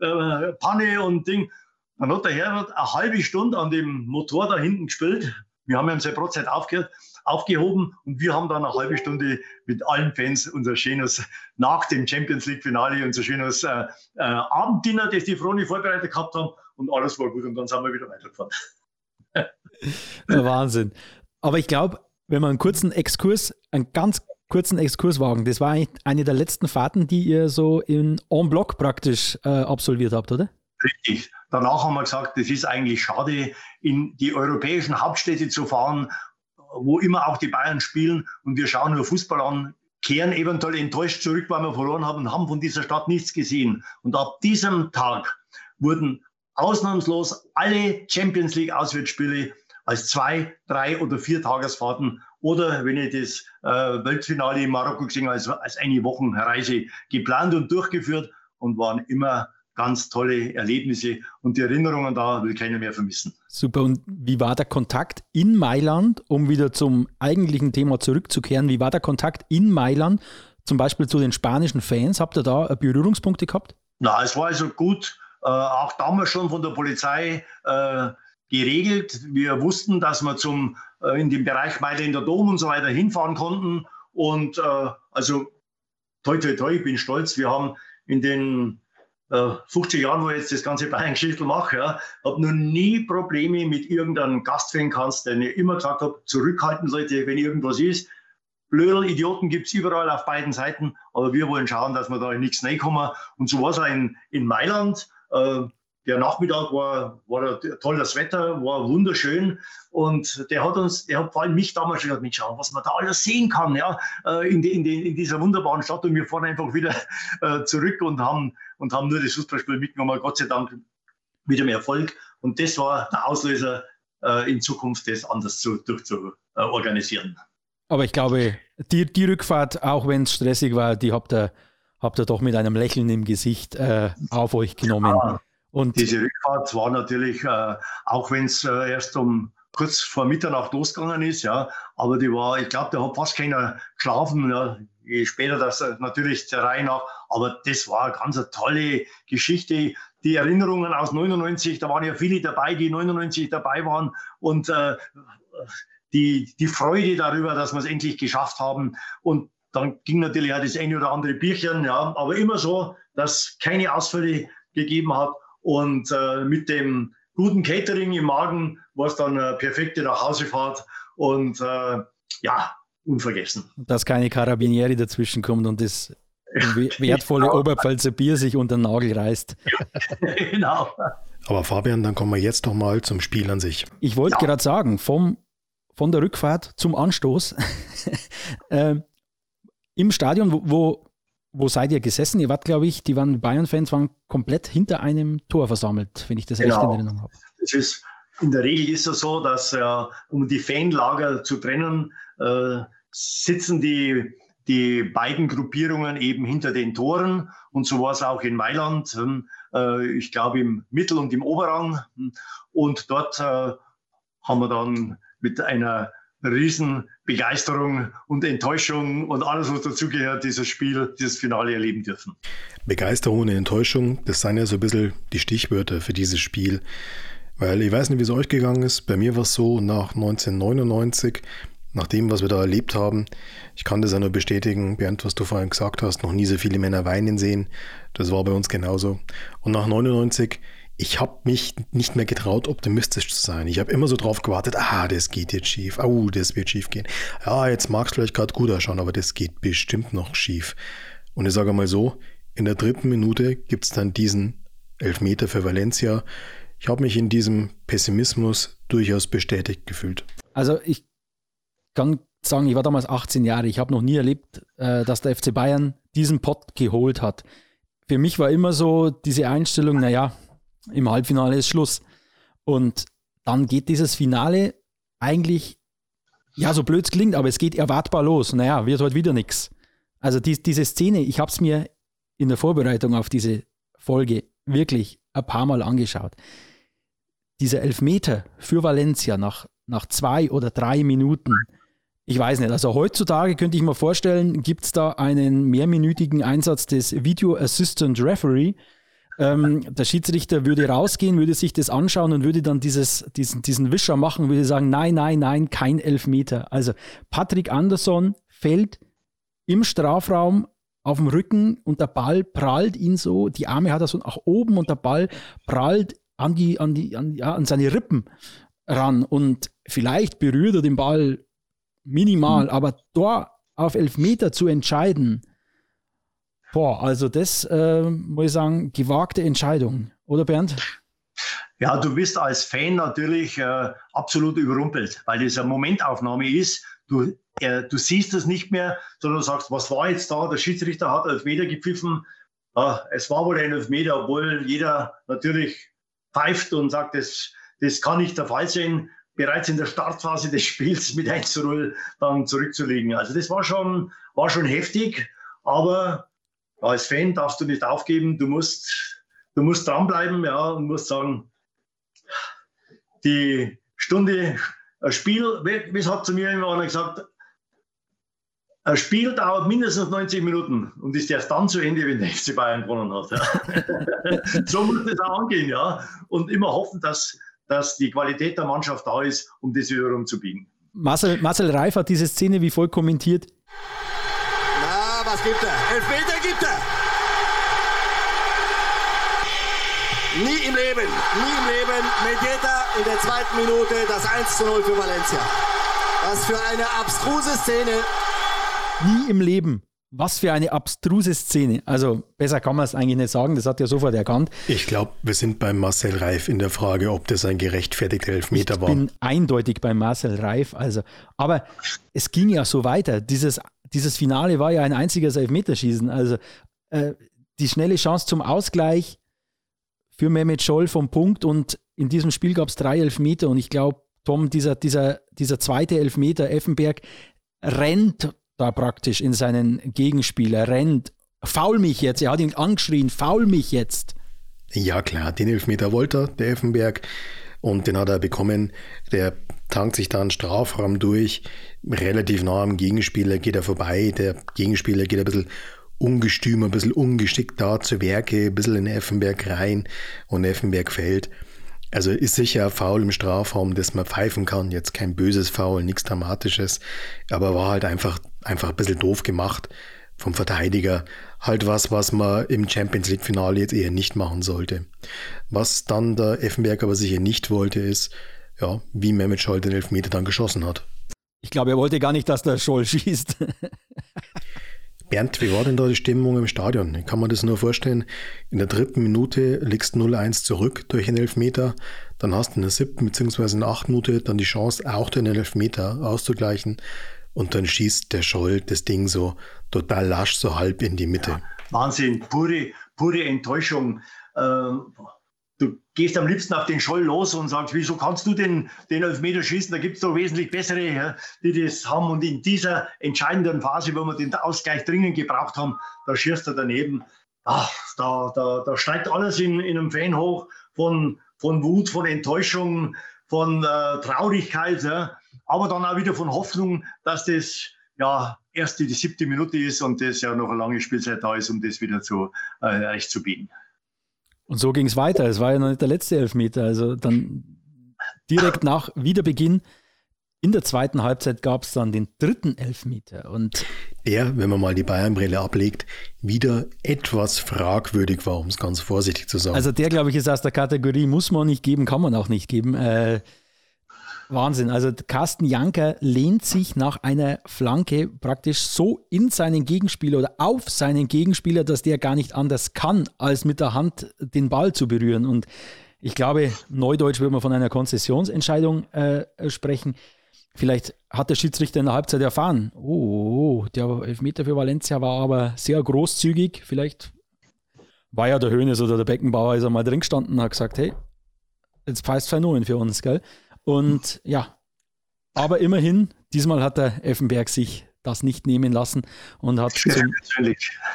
Speaker 4: ja. äh, Panne und Ding. Dann hat der Herbert eine halbe Stunde an dem Motor da hinten gespielt. Wir haben ihm seine Brotzeit aufgehört, aufgehoben und wir haben dann eine halbe Stunde mit allen Fans unser schönes, nach dem Champions League Finale, unser schönes äh, äh, Abenddinner, das die Froni vorbereitet gehabt haben und alles war gut und dann sind wir wieder weitergefahren.
Speaker 3: Wahnsinn. Aber ich glaube, wenn man einen kurzen Exkurs, einen ganz kurzen Exkurs wagen, das war eigentlich eine der letzten Fahrten, die ihr so in en bloc praktisch äh, absolviert habt, oder?
Speaker 4: Richtig. Danach haben wir gesagt, das ist eigentlich schade, in die europäischen Hauptstädte zu fahren, wo immer auch die Bayern spielen und wir schauen nur Fußball an, kehren eventuell enttäuscht zurück, weil wir verloren haben und haben von dieser Stadt nichts gesehen. Und ab diesem Tag wurden ausnahmslos alle Champions League Auswärtsspiele als zwei, drei oder vier Tagesfahrten oder wenn ich das äh, Weltfinale in Marokko gesehen als, als eine Wochenreise geplant und durchgeführt und waren immer ganz tolle Erlebnisse und die Erinnerungen da will keiner mehr vermissen.
Speaker 3: Super. Und wie war der Kontakt in Mailand, um wieder zum eigentlichen Thema zurückzukehren? Wie war der Kontakt in Mailand, zum Beispiel zu den spanischen Fans? Habt ihr da Berührungspunkte gehabt?
Speaker 4: Na, es war also gut, äh, auch damals schon von der Polizei äh, geregelt. Wir wussten, dass wir zum, äh, in dem Bereich Mailänder Dom und so weiter hinfahren konnten. Und äh, also toi, toi, toi, ich bin stolz. Wir haben in den 50 äh, Jahren, wo ich jetzt das ganze Bayern-Geschichte mache, ja, habe noch nie Probleme mit irgendeinem Gastfan kannst, der ich immer gesagt habe, zurückhalten Leute, wenn irgendwas ist. Blödel, Idioten gibt es überall auf beiden Seiten, aber wir wollen schauen, dass wir da in nichts reinkommen. Und so war es auch in, in Mailand. Äh, der Nachmittag war, war tolles Wetter, war wunderschön und der hat uns, der hat vor allem mich damals schon gesagt, Mensch, was man da alles sehen kann, ja, äh, in, die, in, die, in dieser wunderbaren Stadt und wir fahren einfach wieder äh, zurück und haben, und haben nur das Fußballspiel mitgenommen, Gott sei Dank mit dem Erfolg und das war der Auslöser, äh, in Zukunft das anders zu, durchzuorganisieren.
Speaker 3: Aber ich glaube, die, die Rückfahrt, auch wenn es stressig war, die habt ihr, habt ihr doch mit einem Lächeln im Gesicht äh, auf euch genommen. Ja.
Speaker 4: Und diese Rückfahrt war natürlich, äh, auch wenn es äh, erst um kurz vor Mitternacht losgegangen ist, ja, aber die war, ich glaube, da hat fast keiner geschlafen. Ja, je später das äh, natürlich der Reihe nach, aber das war eine ganz tolle Geschichte. Die Erinnerungen aus 99, da waren ja viele dabei, die 99 dabei waren und äh, die, die Freude darüber, dass wir es endlich geschafft haben. Und dann ging natürlich auch das eine oder andere Bierchen, ja, aber immer so, dass keine Ausfälle gegeben hat. Und äh, mit dem guten Catering im Magen war es dann eine perfekte Nachhausefahrt und äh, ja, unvergessen.
Speaker 3: Dass keine Carabinieri dazwischen kommt und das wertvolle genau. Oberpfälzer Bier sich unter den Nagel reißt.
Speaker 2: genau. Aber Fabian, dann kommen wir jetzt doch mal zum Spiel an sich.
Speaker 3: Ich wollte ja. gerade sagen, vom, von der Rückfahrt zum Anstoß äh, im Stadion, wo, wo wo seid ihr gesessen? Ihr wart, glaube ich, die waren Bayern-Fans, waren komplett hinter einem Tor versammelt, wenn ich das genau. recht in Erinnerung habe.
Speaker 4: Das ist, in der Regel ist es so, dass äh, um die Fanlager zu trennen, äh, sitzen die, die beiden Gruppierungen eben hinter den Toren. Und so war es auch in Mailand, hm, äh, ich glaube im Mittel- und im Oberrang. Und dort äh, haben wir dann mit einer Riesenbegeisterung und Enttäuschung und alles, was dazugehört, dieses Spiel, dieses Finale erleben dürfen.
Speaker 2: Begeisterung und Enttäuschung, das seien ja so ein bisschen die Stichwörter für dieses Spiel. Weil ich weiß nicht, wie es euch gegangen ist. Bei mir war es so, nach 1999, nach dem, was wir da erlebt haben, ich kann das ja nur bestätigen, Bernd, was du vorhin gesagt hast, noch nie so viele Männer weinen sehen. Das war bei uns genauso. Und nach 99 ich habe mich nicht mehr getraut, optimistisch zu sein. Ich habe immer so drauf gewartet, ah, das geht jetzt schief, au, das wird schief gehen. Ja, jetzt mag es vielleicht gerade gut ausschauen, aber das geht bestimmt noch schief. Und ich sage mal so, in der dritten Minute gibt es dann diesen Elfmeter für Valencia. Ich habe mich in diesem Pessimismus durchaus bestätigt gefühlt.
Speaker 3: Also ich kann sagen, ich war damals 18 Jahre. Ich habe noch nie erlebt, äh, dass der FC Bayern diesen Pott geholt hat. Für mich war immer so diese Einstellung, naja, im Halbfinale ist Schluss. Und dann geht dieses Finale eigentlich, ja, so blöd es klingt, aber es geht erwartbar los. Naja, wird heute wieder nichts. Also die, diese Szene, ich habe es mir in der Vorbereitung auf diese Folge wirklich ein paar Mal angeschaut. Dieser Elfmeter für Valencia nach, nach zwei oder drei Minuten, ich weiß nicht, also heutzutage könnte ich mir vorstellen, gibt es da einen mehrminütigen Einsatz des Video Assistant Referee, ähm, der Schiedsrichter würde rausgehen, würde sich das anschauen und würde dann dieses, diesen, diesen Wischer machen, würde sagen, nein, nein, nein, kein Elfmeter. Also Patrick Anderson fällt im Strafraum auf dem Rücken und der Ball prallt ihn so, die Arme hat er so nach oben und der Ball prallt an, die, an, die, an, ja, an seine Rippen ran und vielleicht berührt er den Ball minimal, mhm. aber da auf Elfmeter zu entscheiden, Boah, also das äh, muss ich sagen, gewagte Entscheidung, oder Bernd?
Speaker 4: Ja, du bist als Fan natürlich äh, absolut überrumpelt, weil das eine Momentaufnahme ist. Du, äh, du siehst es nicht mehr, sondern sagst, was war jetzt da? Der Schiedsrichter hat Elfmeter gepfiffen. Äh, es war wohl ein Elfmeter, obwohl jeder natürlich pfeift und sagt, das, das kann nicht der Fall sein, bereits in der Startphase des Spiels mit 1 zu 0 dann zurückzulegen. Also das war schon, war schon heftig, aber als Fan darfst du nicht aufgeben, du musst, du musst dranbleiben ja, und musst sagen, die Stunde, ein Spiel, wie hat zu mir immer einer gesagt, ein Spiel dauert mindestens 90 Minuten und ist erst dann zu Ende, wenn der FC Bayern gewonnen hat. Ja. so muss das auch angehen, ja. Und immer hoffen, dass, dass die Qualität der Mannschaft da ist, um das wieder rumzubiegen.
Speaker 3: Marcel, Marcel Reif hat diese Szene wie voll kommentiert.
Speaker 5: Na, was gibt er? Elfmeter gibt er! Nie im Leben, Leben. Medieta in der zweiten Minute das 1 zu 0 für Valencia. Was für eine abstruse Szene.
Speaker 3: Nie im Leben. Was für eine abstruse Szene. Also besser kann man es eigentlich nicht sagen, das hat er sofort erkannt.
Speaker 2: Ich glaube, wir sind beim Marcel Reif in der Frage, ob das ein gerechtfertigter Elfmeter
Speaker 3: ich
Speaker 2: war.
Speaker 3: Ich bin eindeutig bei Marcel Reif. Also, aber es ging ja so weiter. Dieses dieses Finale war ja ein einziges Elfmeterschießen. Also äh, die schnelle Chance zum Ausgleich für Mehmet Scholl vom Punkt und in diesem Spiel gab es drei Elfmeter und ich glaube, Tom, dieser, dieser, dieser zweite Elfmeter, Effenberg, rennt da praktisch in seinen Gegenspieler, rennt, faul mich jetzt, er hat ihn angeschrien, faul mich jetzt.
Speaker 2: Ja klar, den Elfmeter wollte er, der Effenberg, und den hat er bekommen. Der tankt sich da einen Strafraum durch, relativ nah am Gegenspieler geht er vorbei. Der Gegenspieler geht ein bisschen ungestüm, ein bisschen ungeschickt da zu Werke, ein bisschen in Effenberg rein und Effenberg fällt. Also ist sicher Foul im Strafraum, das man pfeifen kann. Jetzt kein böses Foul, nichts Dramatisches, aber war halt einfach, einfach ein bisschen doof gemacht vom Verteidiger. Halt was, was man im Champions League Finale jetzt eher nicht machen sollte. Was dann der Effenberg aber sicher nicht wollte, ist, ja, wie Mehmet Scholl den Elfmeter dann geschossen hat.
Speaker 3: Ich glaube, er wollte gar nicht, dass der Scholl schießt.
Speaker 2: Bernd, wie war denn da die Stimmung im Stadion? Ich kann man das nur vorstellen. In der dritten Minute liegst 0-1 zurück durch einen Elfmeter. Dann hast du in der siebten bzw. in der achten Minute dann die Chance, auch den Elfmeter auszugleichen. und dann schießt der Scholl das Ding so total lasch, so halb in die Mitte. Ja,
Speaker 4: Wahnsinn, pure, pure Enttäuschung. Ähm, du gehst am liebsten auf den Scholl los und sagst, wieso kannst du den, den Elfmeter schießen? Da gibt es doch wesentlich bessere, ja, die das haben. Und in dieser entscheidenden Phase, wo wir den Ausgleich dringend gebraucht haben, da schießt er daneben. Ach, da, da, da steigt alles in, in einem Fan hoch von, von Wut, von Enttäuschung, von äh, Traurigkeit, ja. aber dann auch wieder von Hoffnung, dass das ja erst die siebte Minute ist und das ja noch eine lange Spielzeit da ist, um das wieder zu äh, recht zu bieten.
Speaker 3: Und so ging es weiter. Es war ja noch nicht der letzte Elfmeter. Also dann direkt nach Wiederbeginn in der zweiten Halbzeit gab es dann den dritten Elfmeter. Und
Speaker 2: der, wenn man mal die Bayernbrille ablegt, wieder etwas fragwürdig war, um es ganz vorsichtig zu sagen.
Speaker 3: Also der, glaube ich, ist aus der Kategorie, muss man nicht geben, kann man auch nicht geben. Äh, Wahnsinn. Also Carsten Janker lehnt sich nach einer Flanke praktisch so in seinen Gegenspieler oder auf seinen Gegenspieler, dass der gar nicht anders kann, als mit der Hand den Ball zu berühren. Und ich glaube, neudeutsch würde man von einer Konzessionsentscheidung äh, sprechen. Vielleicht hat der Schiedsrichter in der Halbzeit erfahren, oh, der Elfmeter für Valencia war aber sehr großzügig. Vielleicht war ja der Hönes oder der Beckenbauer ist einmal drin gestanden und hat gesagt, hey, jetzt passt Vernomen für uns, gell? Und ja, aber immerhin, diesmal hat der Effenberg sich das nicht nehmen lassen und hat zum,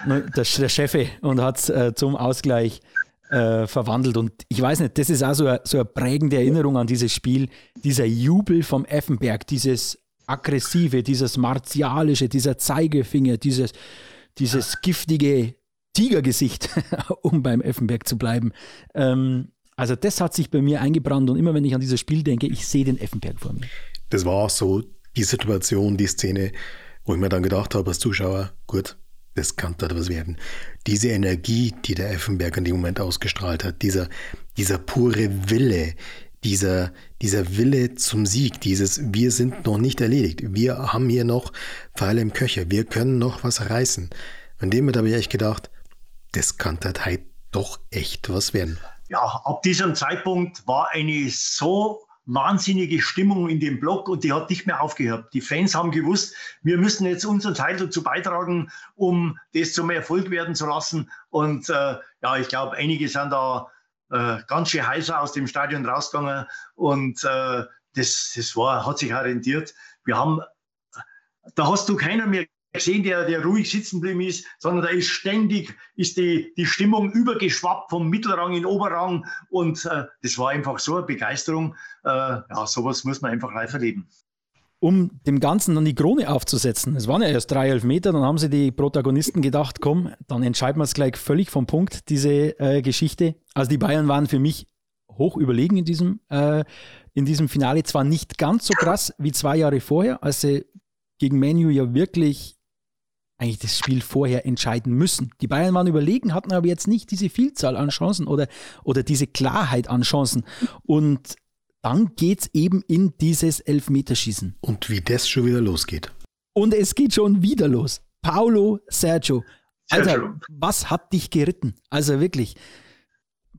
Speaker 3: ne, der, der Chefe und hat äh, zum Ausgleich äh, verwandelt. Und ich weiß nicht, das ist auch so eine, so eine prägende Erinnerung an dieses Spiel, dieser Jubel vom Effenberg, dieses aggressive, dieses martialische, dieser Zeigefinger, dieses, dieses giftige Tigergesicht, um beim Effenberg zu bleiben. Ähm, also das hat sich bei mir eingebrannt und immer wenn ich an dieses Spiel denke, ich sehe den Effenberg vor mir.
Speaker 2: Das war so die Situation, die Szene, wo ich mir dann gedacht habe als Zuschauer, gut, das kann da was werden. Diese Energie, die der Effenberg in dem Moment ausgestrahlt hat, dieser, dieser pure Wille, dieser, dieser Wille zum Sieg, dieses Wir sind noch nicht erledigt, wir haben hier noch Pfeile im Köcher, wir können noch was reißen. An dem Moment habe ich echt gedacht, das kann da doch echt was werden
Speaker 4: ja, ab diesem Zeitpunkt war eine so wahnsinnige Stimmung in dem Block und die hat nicht mehr aufgehört. Die Fans haben gewusst, wir müssen jetzt unseren Teil dazu beitragen, um das zum Erfolg werden zu lassen. Und äh, ja, ich glaube, einige sind da äh, ganz schön heißer aus dem Stadion rausgegangen und äh, das, das war, hat sich orientiert. Wir haben, da hast du keiner mehr gesehen, der, der ruhig sitzen geblieben ist, sondern da ist ständig ist die, die Stimmung übergeschwappt vom Mittelrang in Oberrang und äh, das war einfach so eine Begeisterung. Äh, ja, sowas muss man einfach live erleben.
Speaker 3: Um dem Ganzen dann die Krone aufzusetzen, es waren ja erst drei Meter, dann haben sie die Protagonisten gedacht, komm, dann entscheiden wir es gleich völlig vom Punkt, diese äh, Geschichte. Also die Bayern waren für mich hoch überlegen in diesem, äh, in diesem Finale, zwar nicht ganz so krass wie zwei Jahre vorher, als sie gegen Menu ja wirklich eigentlich das Spiel vorher entscheiden müssen. Die Bayern waren überlegen, hatten aber jetzt nicht diese Vielzahl an Chancen oder, oder diese Klarheit an Chancen. Und dann geht es eben in dieses Elfmeterschießen.
Speaker 2: Und wie das schon wieder losgeht.
Speaker 3: Und es geht schon wieder los. Paulo Sergio. Alter, was hat dich geritten? Also wirklich.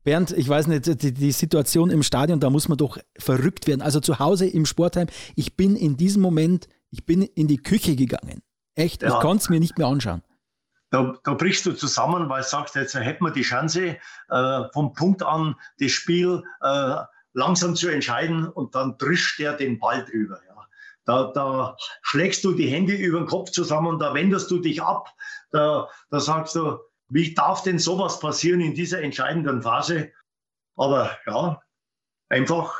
Speaker 3: Bernd, ich weiß nicht, die, die, Situation im Stadion, da muss man doch verrückt werden. Also zu Hause im Sportheim, ich bin in diesem Moment, ich bin in die Küche gegangen. Echt, ja. ich kann es mir nicht mehr anschauen.
Speaker 4: Da, da, brichst du zusammen, weil du sagst, jetzt hätten wir die Chance, äh, vom Punkt an das Spiel äh, langsam zu entscheiden und dann drischt der den Ball drüber. Ja. Da, da, schlägst du die Hände über den Kopf zusammen, da wendest du dich ab, da, da sagst du, wie darf denn sowas passieren in dieser entscheidenden Phase? Aber ja, einfach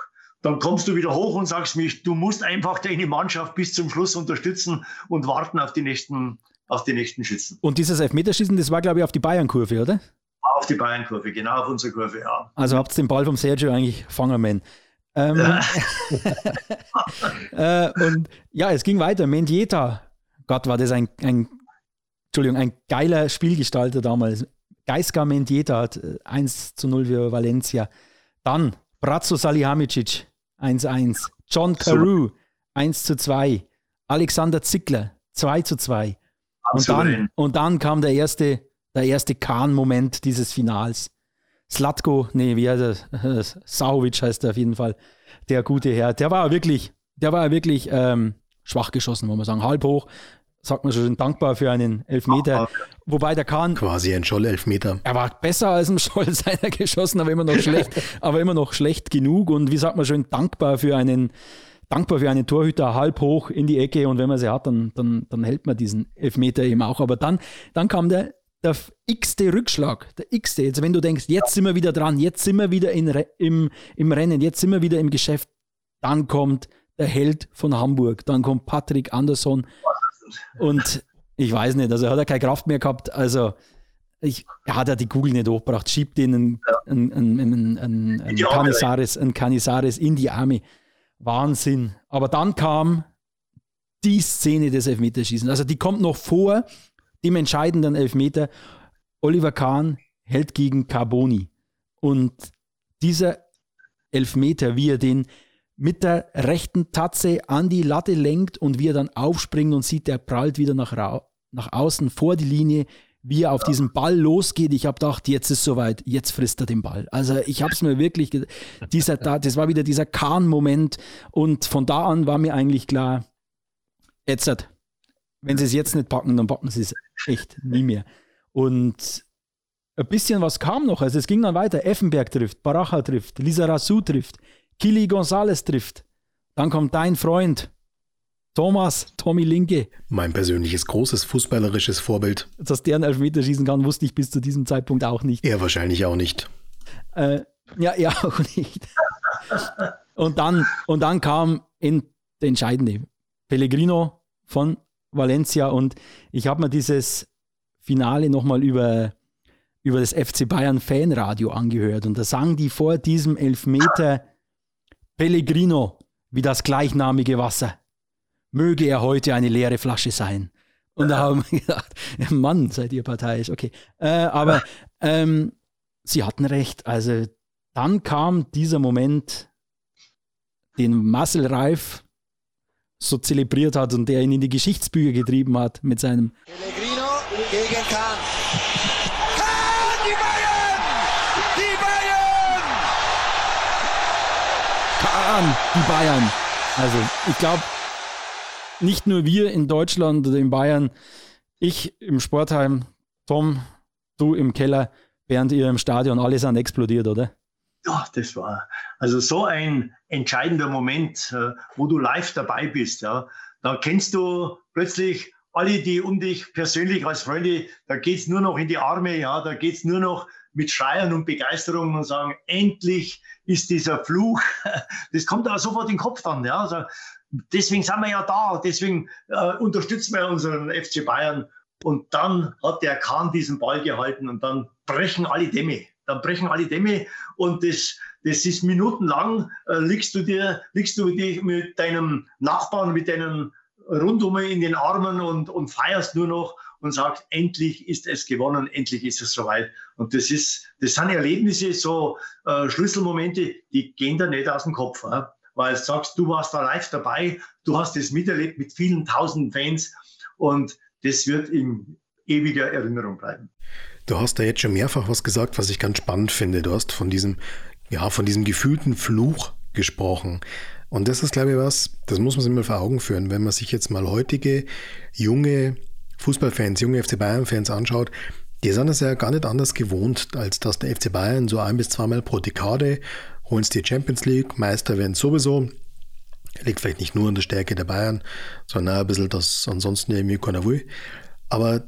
Speaker 4: dann kommst du wieder hoch und sagst mich, du musst einfach deine Mannschaft bis zum Schluss unterstützen und warten auf die nächsten, auf die nächsten Schützen.
Speaker 3: Und dieses Elfmeterschießen, das war, glaube ich, auf die Bayern-Kurve, oder?
Speaker 4: Auf die Bayern-Kurve, genau auf unsere Kurve, ja.
Speaker 3: Also habt ihr den Ball vom Sergio eigentlich fangen müssen. Ähm, äh, und ja, es ging weiter. Mendieta, Gott, war das ein, ein, Entschuldigung, ein geiler Spielgestalter damals. Geiska Mendieta hat 1 äh, zu 0 für Valencia. Dann Brazzo Salihamidzic, 1-1. John Carew, 1 zu 2. Alexander Zickler, 2 zu 2. Und dann, und dann kam der erste, der erste Kahn-Moment dieses Finals. Slatko, nee, wie heißt er? Sahovic heißt er auf jeden Fall. Der gute Herr. Der war wirklich, der war wirklich ähm, schwach geschossen, wo man sagen, halb hoch, sagt man schon dankbar für einen Elfmeter. Wobei der Kahn.
Speaker 2: Quasi ein Scholl-Elfmeter.
Speaker 3: Er war besser als ein Scholl seiner geschossen, aber immer noch schlecht, aber immer noch schlecht genug. Und wie sagt man schon, dankbar für einen, dankbar für einen Torhüter halb hoch in die Ecke. Und wenn man sie hat, dann, dann, dann hält man diesen Elfmeter eben auch. Aber dann, dann kam der, der x-te Rückschlag, der x-te. Jetzt, wenn du denkst, jetzt sind wir wieder dran, jetzt sind wir wieder in, im, im Rennen, jetzt sind wir wieder im Geschäft, dann kommt der Held von Hamburg, dann kommt Patrick Andersson und ich weiß nicht, also hat er keine Kraft mehr gehabt. Also ich, er hat ja die Kugel nicht hochgebracht, schiebt ihn einen, ja. einen, einen, einen, einen Canizares, einen Canizares in die Arme. Wahnsinn. Aber dann kam die Szene des Elfmeterschießens. Also die kommt noch vor dem entscheidenden Elfmeter. Oliver Kahn hält gegen Carboni. Und dieser Elfmeter, wie er den mit der rechten Tatze an die Latte lenkt und wie er dann aufspringt und sieht, der prallt wieder nach, nach außen vor die Linie, wie er auf ja. diesen Ball losgeht. Ich habe gedacht, jetzt ist soweit, jetzt frisst er den Ball. Also ich habe es mir wirklich, dieser, das war wieder dieser Kahn-Moment und von da an war mir eigentlich klar, jetzt, wenn sie es jetzt nicht packen, dann packen sie es echt nie mehr. Und ein bisschen was kam noch, also es ging dann weiter. Effenberg trifft, Baracha trifft, Lisa Rassou trifft, Kili Gonzalez trifft. Dann kommt dein Freund Thomas, Tommy Linke.
Speaker 2: Mein persönliches großes fußballerisches Vorbild.
Speaker 3: Dass der einen Elfmeter schießen kann, wusste ich bis zu diesem Zeitpunkt auch nicht.
Speaker 2: Er wahrscheinlich auch nicht.
Speaker 3: Äh, ja, er auch nicht. und, dann, und dann kam in der entscheidende Pellegrino von Valencia und ich habe mir dieses Finale nochmal über, über das FC Bayern Fanradio angehört und da sagen die vor diesem Elfmeter Pellegrino wie das gleichnamige Wasser. Möge er heute eine leere Flasche sein. Und da haben wir gedacht, Mann, seid ihr parteiisch, okay. Äh, aber ähm, sie hatten recht. Also dann kam dieser Moment, den Marcel Reif so zelebriert hat und der ihn in die Geschichtsbücher getrieben hat mit seinem
Speaker 5: Pellegrino gegen Kahn.
Speaker 3: Kahn, die Bayern. Also ich glaube, nicht nur wir in Deutschland oder in Bayern, ich im Sportheim, Tom, du im Keller, während ihr im Stadion, alle sind explodiert, oder?
Speaker 4: Ja, das war also so ein entscheidender Moment, äh, wo du live dabei bist. Ja. Da kennst du plötzlich alle, die um dich persönlich als Freunde, da geht es nur noch in die Arme, ja, da geht es nur noch mit Schreien und Begeisterung und sagen, endlich ist dieser Fluch, das kommt da sofort in den Kopf dann. Ja. Also deswegen sind wir ja da, deswegen äh, unterstützen wir unseren FC Bayern. Und dann hat der Kahn diesen Ball gehalten und dann brechen alle Dämme. Dann brechen alle Dämme und das, das ist minutenlang, äh, liegst du dir, liegst du dich mit deinem Nachbarn, mit deinem rundum in den Armen und, und feierst nur noch und sagst, endlich ist es gewonnen, endlich ist es soweit. Und das ist, das sind Erlebnisse, so äh, Schlüsselmomente, die gehen da nicht aus dem Kopf. Ja? Weil du sagst, du warst da live dabei, du hast es miterlebt mit vielen tausend Fans und das wird in ewiger Erinnerung bleiben.
Speaker 2: Du hast da jetzt schon mehrfach was gesagt, was ich ganz spannend finde. Du hast von diesem, ja, von diesem gefühlten Fluch gesprochen. Und das ist, glaube ich, was, das muss man sich mal vor Augen führen. Wenn man sich jetzt mal heutige junge Fußballfans, junge FC Bayern-Fans anschaut, die sind es ja gar nicht anders gewohnt, als dass der FC Bayern so ein bis zweimal pro Dekade holen die Champions League, Meister werden sowieso. Liegt vielleicht nicht nur an der Stärke der Bayern, sondern auch ein bisschen, dass ansonsten irgendwie keiner will. Aber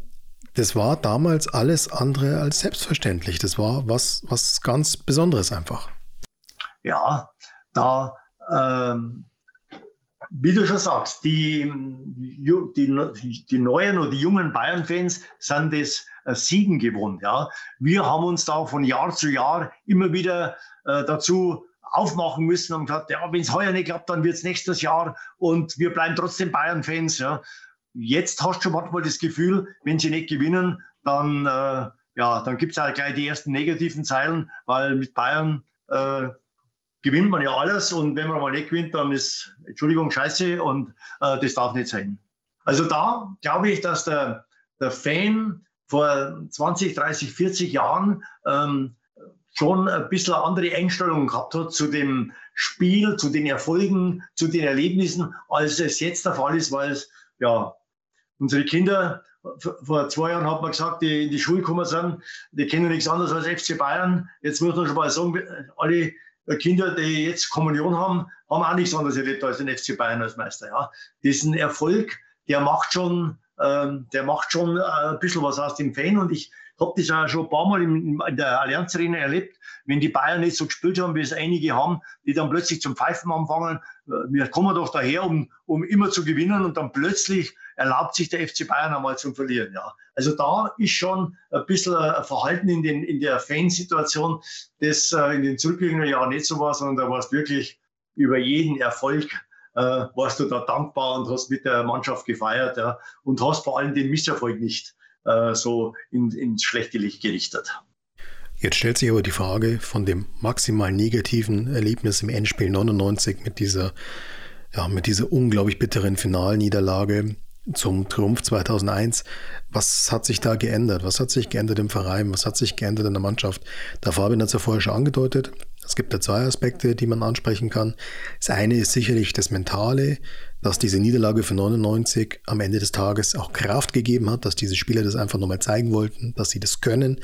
Speaker 2: das war damals alles andere als selbstverständlich. Das war was, was ganz Besonderes einfach.
Speaker 4: Ja, da, ähm, wie du schon sagst, die, die, die neuen oder die jungen Bayern-Fans sind das äh, Siegen gewohnt. Ja. Wir haben uns da von Jahr zu Jahr immer wieder äh, dazu aufmachen müssen und gesagt, ja, wenn es heuer nicht klappt, dann wird es nächstes Jahr und wir bleiben trotzdem Bayern-Fans. Ja. Jetzt hast du schon manchmal das Gefühl, wenn sie nicht gewinnen, dann, äh, ja, dann gibt es halt gleich die ersten negativen Zeilen, weil mit Bayern äh, gewinnt man ja alles und wenn man mal nicht gewinnt, dann ist, Entschuldigung, scheiße und äh, das darf nicht sein. Also da glaube ich, dass der, der Fan vor 20, 30, 40 Jahren ähm, schon ein bisschen eine andere Einstellung gehabt hat zu dem Spiel, zu den Erfolgen, zu den Erlebnissen, als es jetzt der Fall ist, weil es, ja, unsere Kinder, vor zwei Jahren hat man gesagt, die in die Schule gekommen sind, die kennen nichts anderes als FC Bayern. Jetzt muss man schon mal sagen, alle Kinder, die jetzt Kommunion haben, haben auch nichts anderes erlebt als den FC Bayern als Meister. Ja. Diesen Erfolg, der macht schon, ähm, der macht schon äh, ein bisschen was aus dem Fan und ich habe das auch schon ein paar Mal in, in der Allianz Arena erlebt, wenn die Bayern nicht so gespielt haben, wie es einige haben, die dann plötzlich zum Pfeifen anfangen. Äh, wir kommen doch daher, um, um immer zu gewinnen und dann plötzlich erlaubt sich der FC Bayern einmal zu verlieren. Ja. Also da ist schon ein bisschen ein Verhalten in, den, in der Fansituation, das äh, in den zurückliegenden Jahren nicht so war, sondern da war es wirklich über jeden Erfolg äh, warst du da dankbar und hast mit der Mannschaft gefeiert ja, und hast vor allem den Misserfolg nicht äh, so in, ins schlechte Licht gerichtet.
Speaker 2: Jetzt stellt sich aber die Frage von dem maximal negativen Erlebnis im Endspiel 99 mit dieser, ja, mit dieser unglaublich bitteren Finalniederlage zum Triumph 2001. Was hat sich da geändert? Was hat sich geändert im Verein? Was hat sich geändert in der Mannschaft? Der Fabian hat es ja vorher schon angedeutet. Es gibt da zwei Aspekte, die man ansprechen kann. Das eine ist sicherlich das Mentale, dass diese Niederlage für 99 am Ende des Tages auch Kraft gegeben hat, dass diese Spieler das einfach nochmal zeigen wollten, dass sie das können.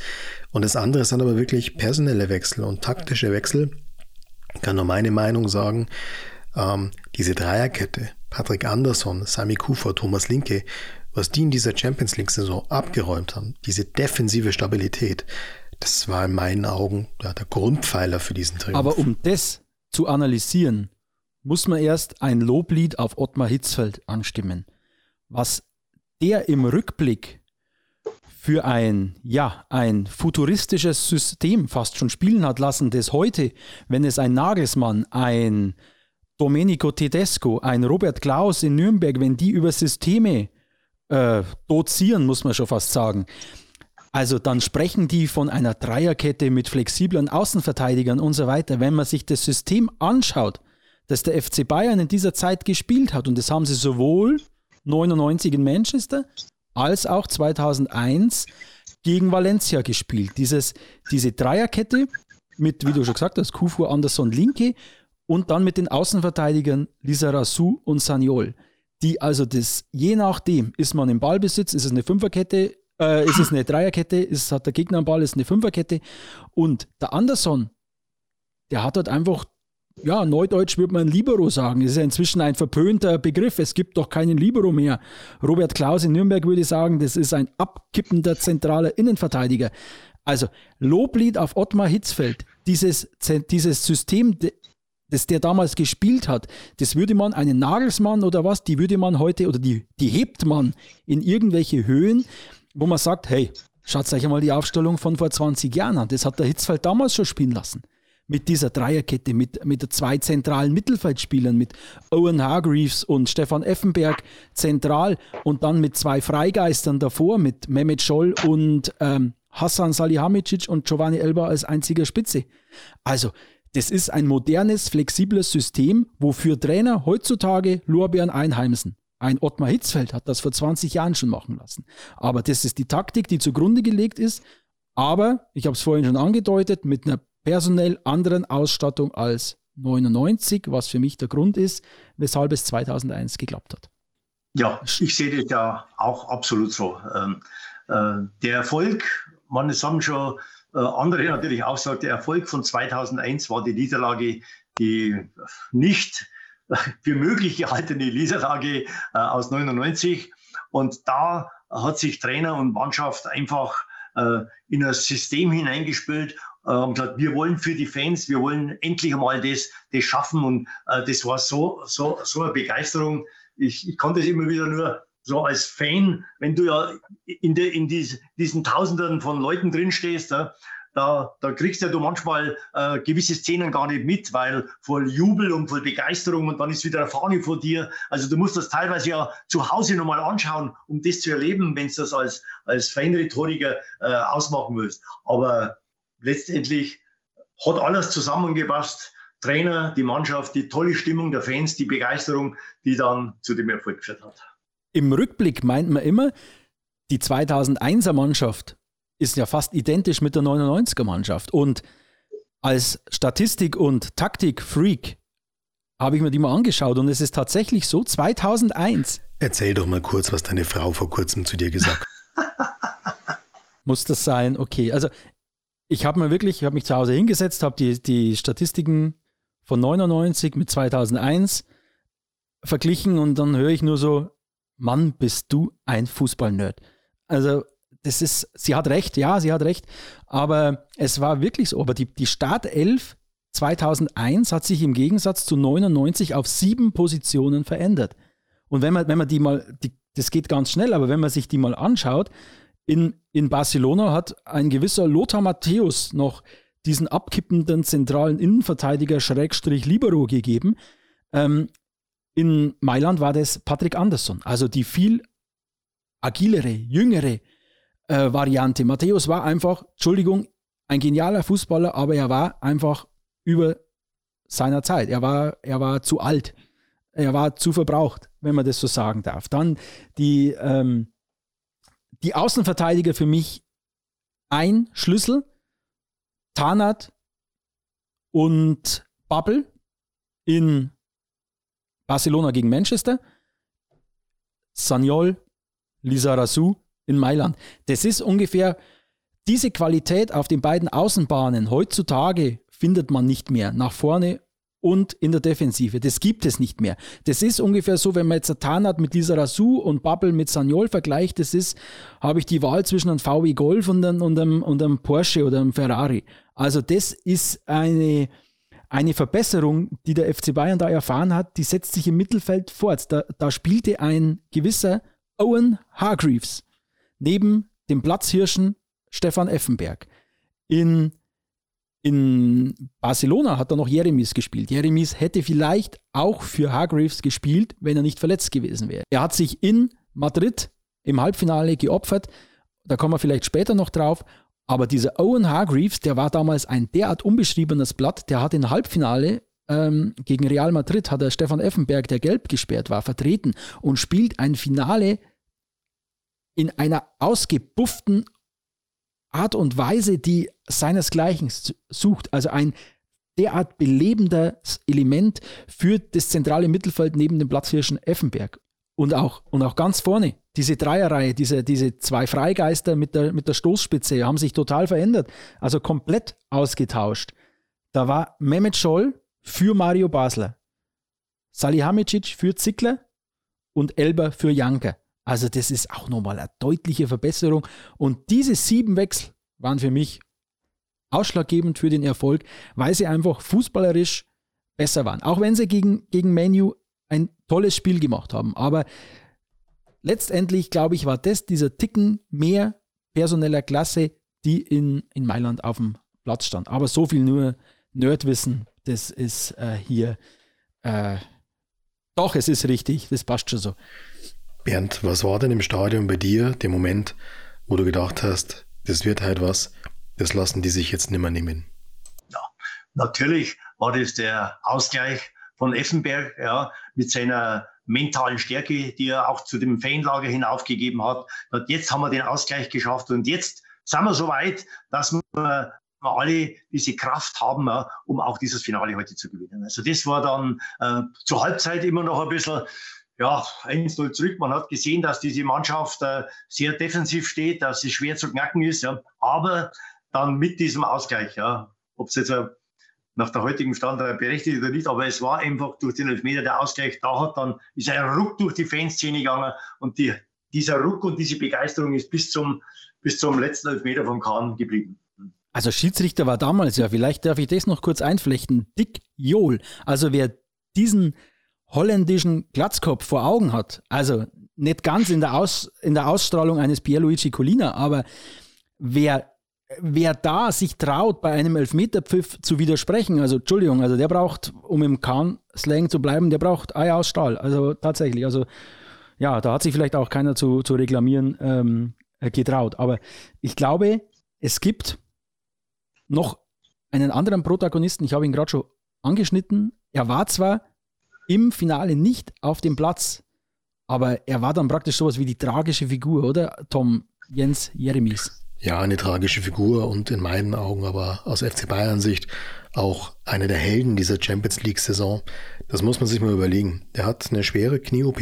Speaker 2: Und das andere sind aber wirklich personelle Wechsel und taktische Wechsel. Ich kann nur meine Meinung sagen, ähm, diese Dreierkette, Patrick Andersson, Sami Kufa, Thomas Linke, was die in dieser Champions League-Saison abgeräumt haben, diese defensive Stabilität, das war in meinen Augen ja, der Grundpfeiler für diesen Triumph.
Speaker 3: Aber um das zu analysieren, muss man erst ein Loblied auf Ottmar Hitzfeld anstimmen. Was der im Rückblick für ein, ja, ein futuristisches System fast schon spielen hat lassen, das heute, wenn es ein Nagelsmann, ein Domenico Tedesco, ein Robert Klaus in Nürnberg, wenn die über Systeme äh, dozieren, muss man schon fast sagen, also dann sprechen die von einer Dreierkette mit flexiblen Außenverteidigern und so weiter. Wenn man sich das System anschaut, das der FC Bayern in dieser Zeit gespielt hat, und das haben sie sowohl 99 in Manchester als auch 2001 gegen Valencia gespielt. Dieses, diese Dreierkette mit, wie du schon gesagt hast, Kufu, Anderson, Linke und dann mit den Außenverteidigern Lisa Rassou und Saniol. Die also das, je nachdem, ist man im Ballbesitz, ist es eine Fünferkette, äh, ist es eine Dreierkette, ist, hat der Gegner am Ball, ist eine Fünferkette. Und der Anderson, der hat dort einfach, ja, neudeutsch würde man Libero sagen. Das ist ja inzwischen ein verpönter Begriff. Es gibt doch keinen Libero mehr. Robert Klaus in Nürnberg würde sagen, das ist ein abkippender zentraler Innenverteidiger. Also Loblied auf Ottmar Hitzfeld, dieses, dieses System, das der damals gespielt hat, das würde man einen Nagelsmann oder was, die würde man heute oder die, die hebt man in irgendwelche Höhen wo man sagt, hey, schaut euch einmal die Aufstellung von vor 20 Jahren an. Das hat der Hitzfeld damals schon spielen lassen. Mit dieser Dreierkette, mit, mit zwei zentralen Mittelfeldspielern, mit Owen Hargreaves und Stefan Effenberg zentral und dann mit zwei Freigeistern davor, mit Mehmet Scholl und ähm, Hassan Salihamidzic und Giovanni Elba als einziger Spitze. Also, das ist ein modernes, flexibles System, wofür Trainer heutzutage Lorbeeren einheimsen. Ein Ottmar Hitzfeld hat das vor 20 Jahren schon machen lassen. Aber das ist die Taktik, die zugrunde gelegt ist. Aber, ich habe es vorhin schon angedeutet, mit einer personell anderen Ausstattung als 99, was für mich der Grund ist, weshalb es 2001 geklappt hat.
Speaker 4: Ja, ich sehe das ja auch absolut so. Ähm, äh, der Erfolg, man, es haben schon äh, andere natürlich auch gesagt, der Erfolg von 2001 war die Niederlage, die nicht für möglich gehaltene Niederlage äh, aus 99. Und da hat sich Trainer und Mannschaft einfach äh, in ein System hineingespielt äh, und gesagt, wir wollen für die Fans, wir wollen endlich einmal das, das schaffen. Und äh, das war so, so, so eine Begeisterung. Ich, ich konnte es immer wieder nur so als Fan, wenn du ja in, de, in dies, diesen Tausenden von Leuten drinstehst, ja, da, da kriegst ja du manchmal äh, gewisse Szenen gar nicht mit, weil voll Jubel und voll Begeisterung und dann ist wieder eine Fahne vor dir. Also du musst das teilweise ja zu Hause nochmal anschauen, um das zu erleben, wenn du das als, als Fanrhetoriker äh, ausmachen willst. Aber letztendlich hat alles zusammengepasst. Trainer, die Mannschaft, die tolle Stimmung der Fans, die Begeisterung, die dann zu dem Erfolg geführt hat.
Speaker 3: Im Rückblick meint man immer, die 2001er Mannschaft ist ja fast identisch mit der 99er Mannschaft. Und als Statistik- und Taktik-Freak habe ich mir die mal angeschaut und es ist tatsächlich so, 2001.
Speaker 2: Erzähl doch mal kurz, was deine Frau vor kurzem zu dir gesagt hat.
Speaker 3: Muss das sein? Okay, also ich habe mir wirklich, ich habe mich zu Hause hingesetzt, habe die, die Statistiken von 99 mit 2001 verglichen und dann höre ich nur so, Mann, bist du ein Fußballnerd. Also das ist, sie hat recht, ja, sie hat recht, aber es war wirklich so. Aber die, die Startelf 2001 hat sich im Gegensatz zu 99 auf sieben Positionen verändert. Und wenn man, wenn man die mal, die, das geht ganz schnell, aber wenn man sich die mal anschaut, in, in Barcelona hat ein gewisser Lothar Matthäus noch diesen abkippenden zentralen Innenverteidiger Schrägstrich Libero gegeben. Ähm, in Mailand war das Patrick Andersson, also die viel agilere, jüngere äh, Variante. Matthäus war einfach, Entschuldigung, ein genialer Fußballer, aber er war einfach über seiner Zeit. Er war, er war zu alt. Er war zu verbraucht, wenn man das so sagen darf. Dann die, ähm, die Außenverteidiger für mich ein Schlüssel, Tanat und Bubble in Barcelona gegen Manchester, Sanyol, Lizarazu in Mailand. Das ist ungefähr diese Qualität auf den beiden Außenbahnen heutzutage findet man nicht mehr. Nach vorne und in der Defensive. Das gibt es nicht mehr. Das ist ungefähr so, wenn man jetzt Tanat mit Lisa Rasu und Bubble mit Sanyol vergleicht, das ist, habe ich die Wahl zwischen einem VW Golf und einem, und, einem, und einem Porsche oder einem Ferrari. Also das ist eine, eine Verbesserung, die der FC Bayern da erfahren hat, die setzt sich im Mittelfeld fort. Da, da spielte ein gewisser Owen Hargreaves neben dem Platzhirschen Stefan Effenberg. In, in Barcelona hat er noch Jeremies gespielt. Jeremies hätte vielleicht auch für Hargreaves gespielt, wenn er nicht verletzt gewesen wäre. Er hat sich in Madrid im Halbfinale geopfert. Da kommen wir vielleicht später noch drauf. Aber dieser Owen Hargreaves, der war damals ein derart unbeschriebenes Blatt, der hat im Halbfinale ähm, gegen Real Madrid, hat er Stefan Effenberg, der gelb gesperrt war, vertreten und spielt ein Finale in einer ausgebufften Art und Weise, die seinesgleichen sucht. Also ein derart belebendes Element für das zentrale Mittelfeld neben dem Platzhirschen Effenberg. Und auch, und auch ganz vorne, diese Dreierreihe, diese, diese zwei Freigeister mit der, mit der Stoßspitze haben sich total verändert. Also komplett ausgetauscht. Da war Mehmet Scholl für Mario Basler, Salihamidzic für Zickler und Elber für Janker. Also das ist auch nochmal eine deutliche Verbesserung. Und diese sieben Wechsel waren für mich ausschlaggebend für den Erfolg, weil sie einfach fußballerisch besser waren. Auch wenn sie gegen, gegen Menu ein tolles Spiel gemacht haben. Aber letztendlich, glaube ich, war das dieser Ticken mehr personeller Klasse, die in, in Mailand auf dem Platz stand. Aber so viel nur Nerdwissen, das ist äh, hier. Äh, doch, es ist richtig, das passt schon so.
Speaker 2: Bernd, was war denn im Stadion bei dir der Moment, wo du gedacht hast, das wird halt was, das lassen die sich jetzt nimmer nehmen?
Speaker 4: Ja, natürlich war das der Ausgleich von Effenberg, ja, mit seiner mentalen Stärke, die er auch zu dem Fanlager hinaufgegeben hat. Und jetzt haben wir den Ausgleich geschafft und jetzt sind wir so weit, dass wir alle diese Kraft haben, um auch dieses Finale heute zu gewinnen. Also das war dann äh, zur Halbzeit immer noch ein bisschen ja, 1-0 zurück. Man hat gesehen, dass diese Mannschaft äh, sehr defensiv steht, dass sie schwer zu knacken ist. Ja. Aber dann mit diesem Ausgleich, ja, ob es jetzt äh, nach der heutigen Stand äh, berechtigt oder nicht, aber es war einfach durch den Elfmeter der Ausgleich. Da hat dann, ist ein Ruck durch die Fanszene gegangen und die, dieser Ruck und diese Begeisterung ist bis zum, bis zum letzten Elfmeter von Kahn geblieben.
Speaker 3: Also Schiedsrichter war damals ja, vielleicht darf ich das noch kurz einflechten, Dick Johl. Also wer diesen holländischen Glatzkopf vor Augen hat, also nicht ganz in der, Aus, in der Ausstrahlung eines Pierluigi Colina, aber wer, wer da sich traut, bei einem Elfmeterpfiff zu widersprechen, also Entschuldigung, also der braucht, um im Kahn-Slang zu bleiben, der braucht Eier aus Stahl. Also tatsächlich, also ja, da hat sich vielleicht auch keiner zu, zu reklamieren ähm, getraut. Aber ich glaube, es gibt noch einen anderen Protagonisten, ich habe ihn gerade schon angeschnitten. Er war zwar im Finale nicht auf dem Platz. Aber er war dann praktisch sowas wie die tragische Figur, oder? Tom Jens Jeremies.
Speaker 2: Ja, eine tragische Figur und in meinen Augen aber aus FC Bayern Sicht auch einer der Helden dieser Champions League Saison. Das muss man sich mal überlegen. Der hat eine schwere Knie-OP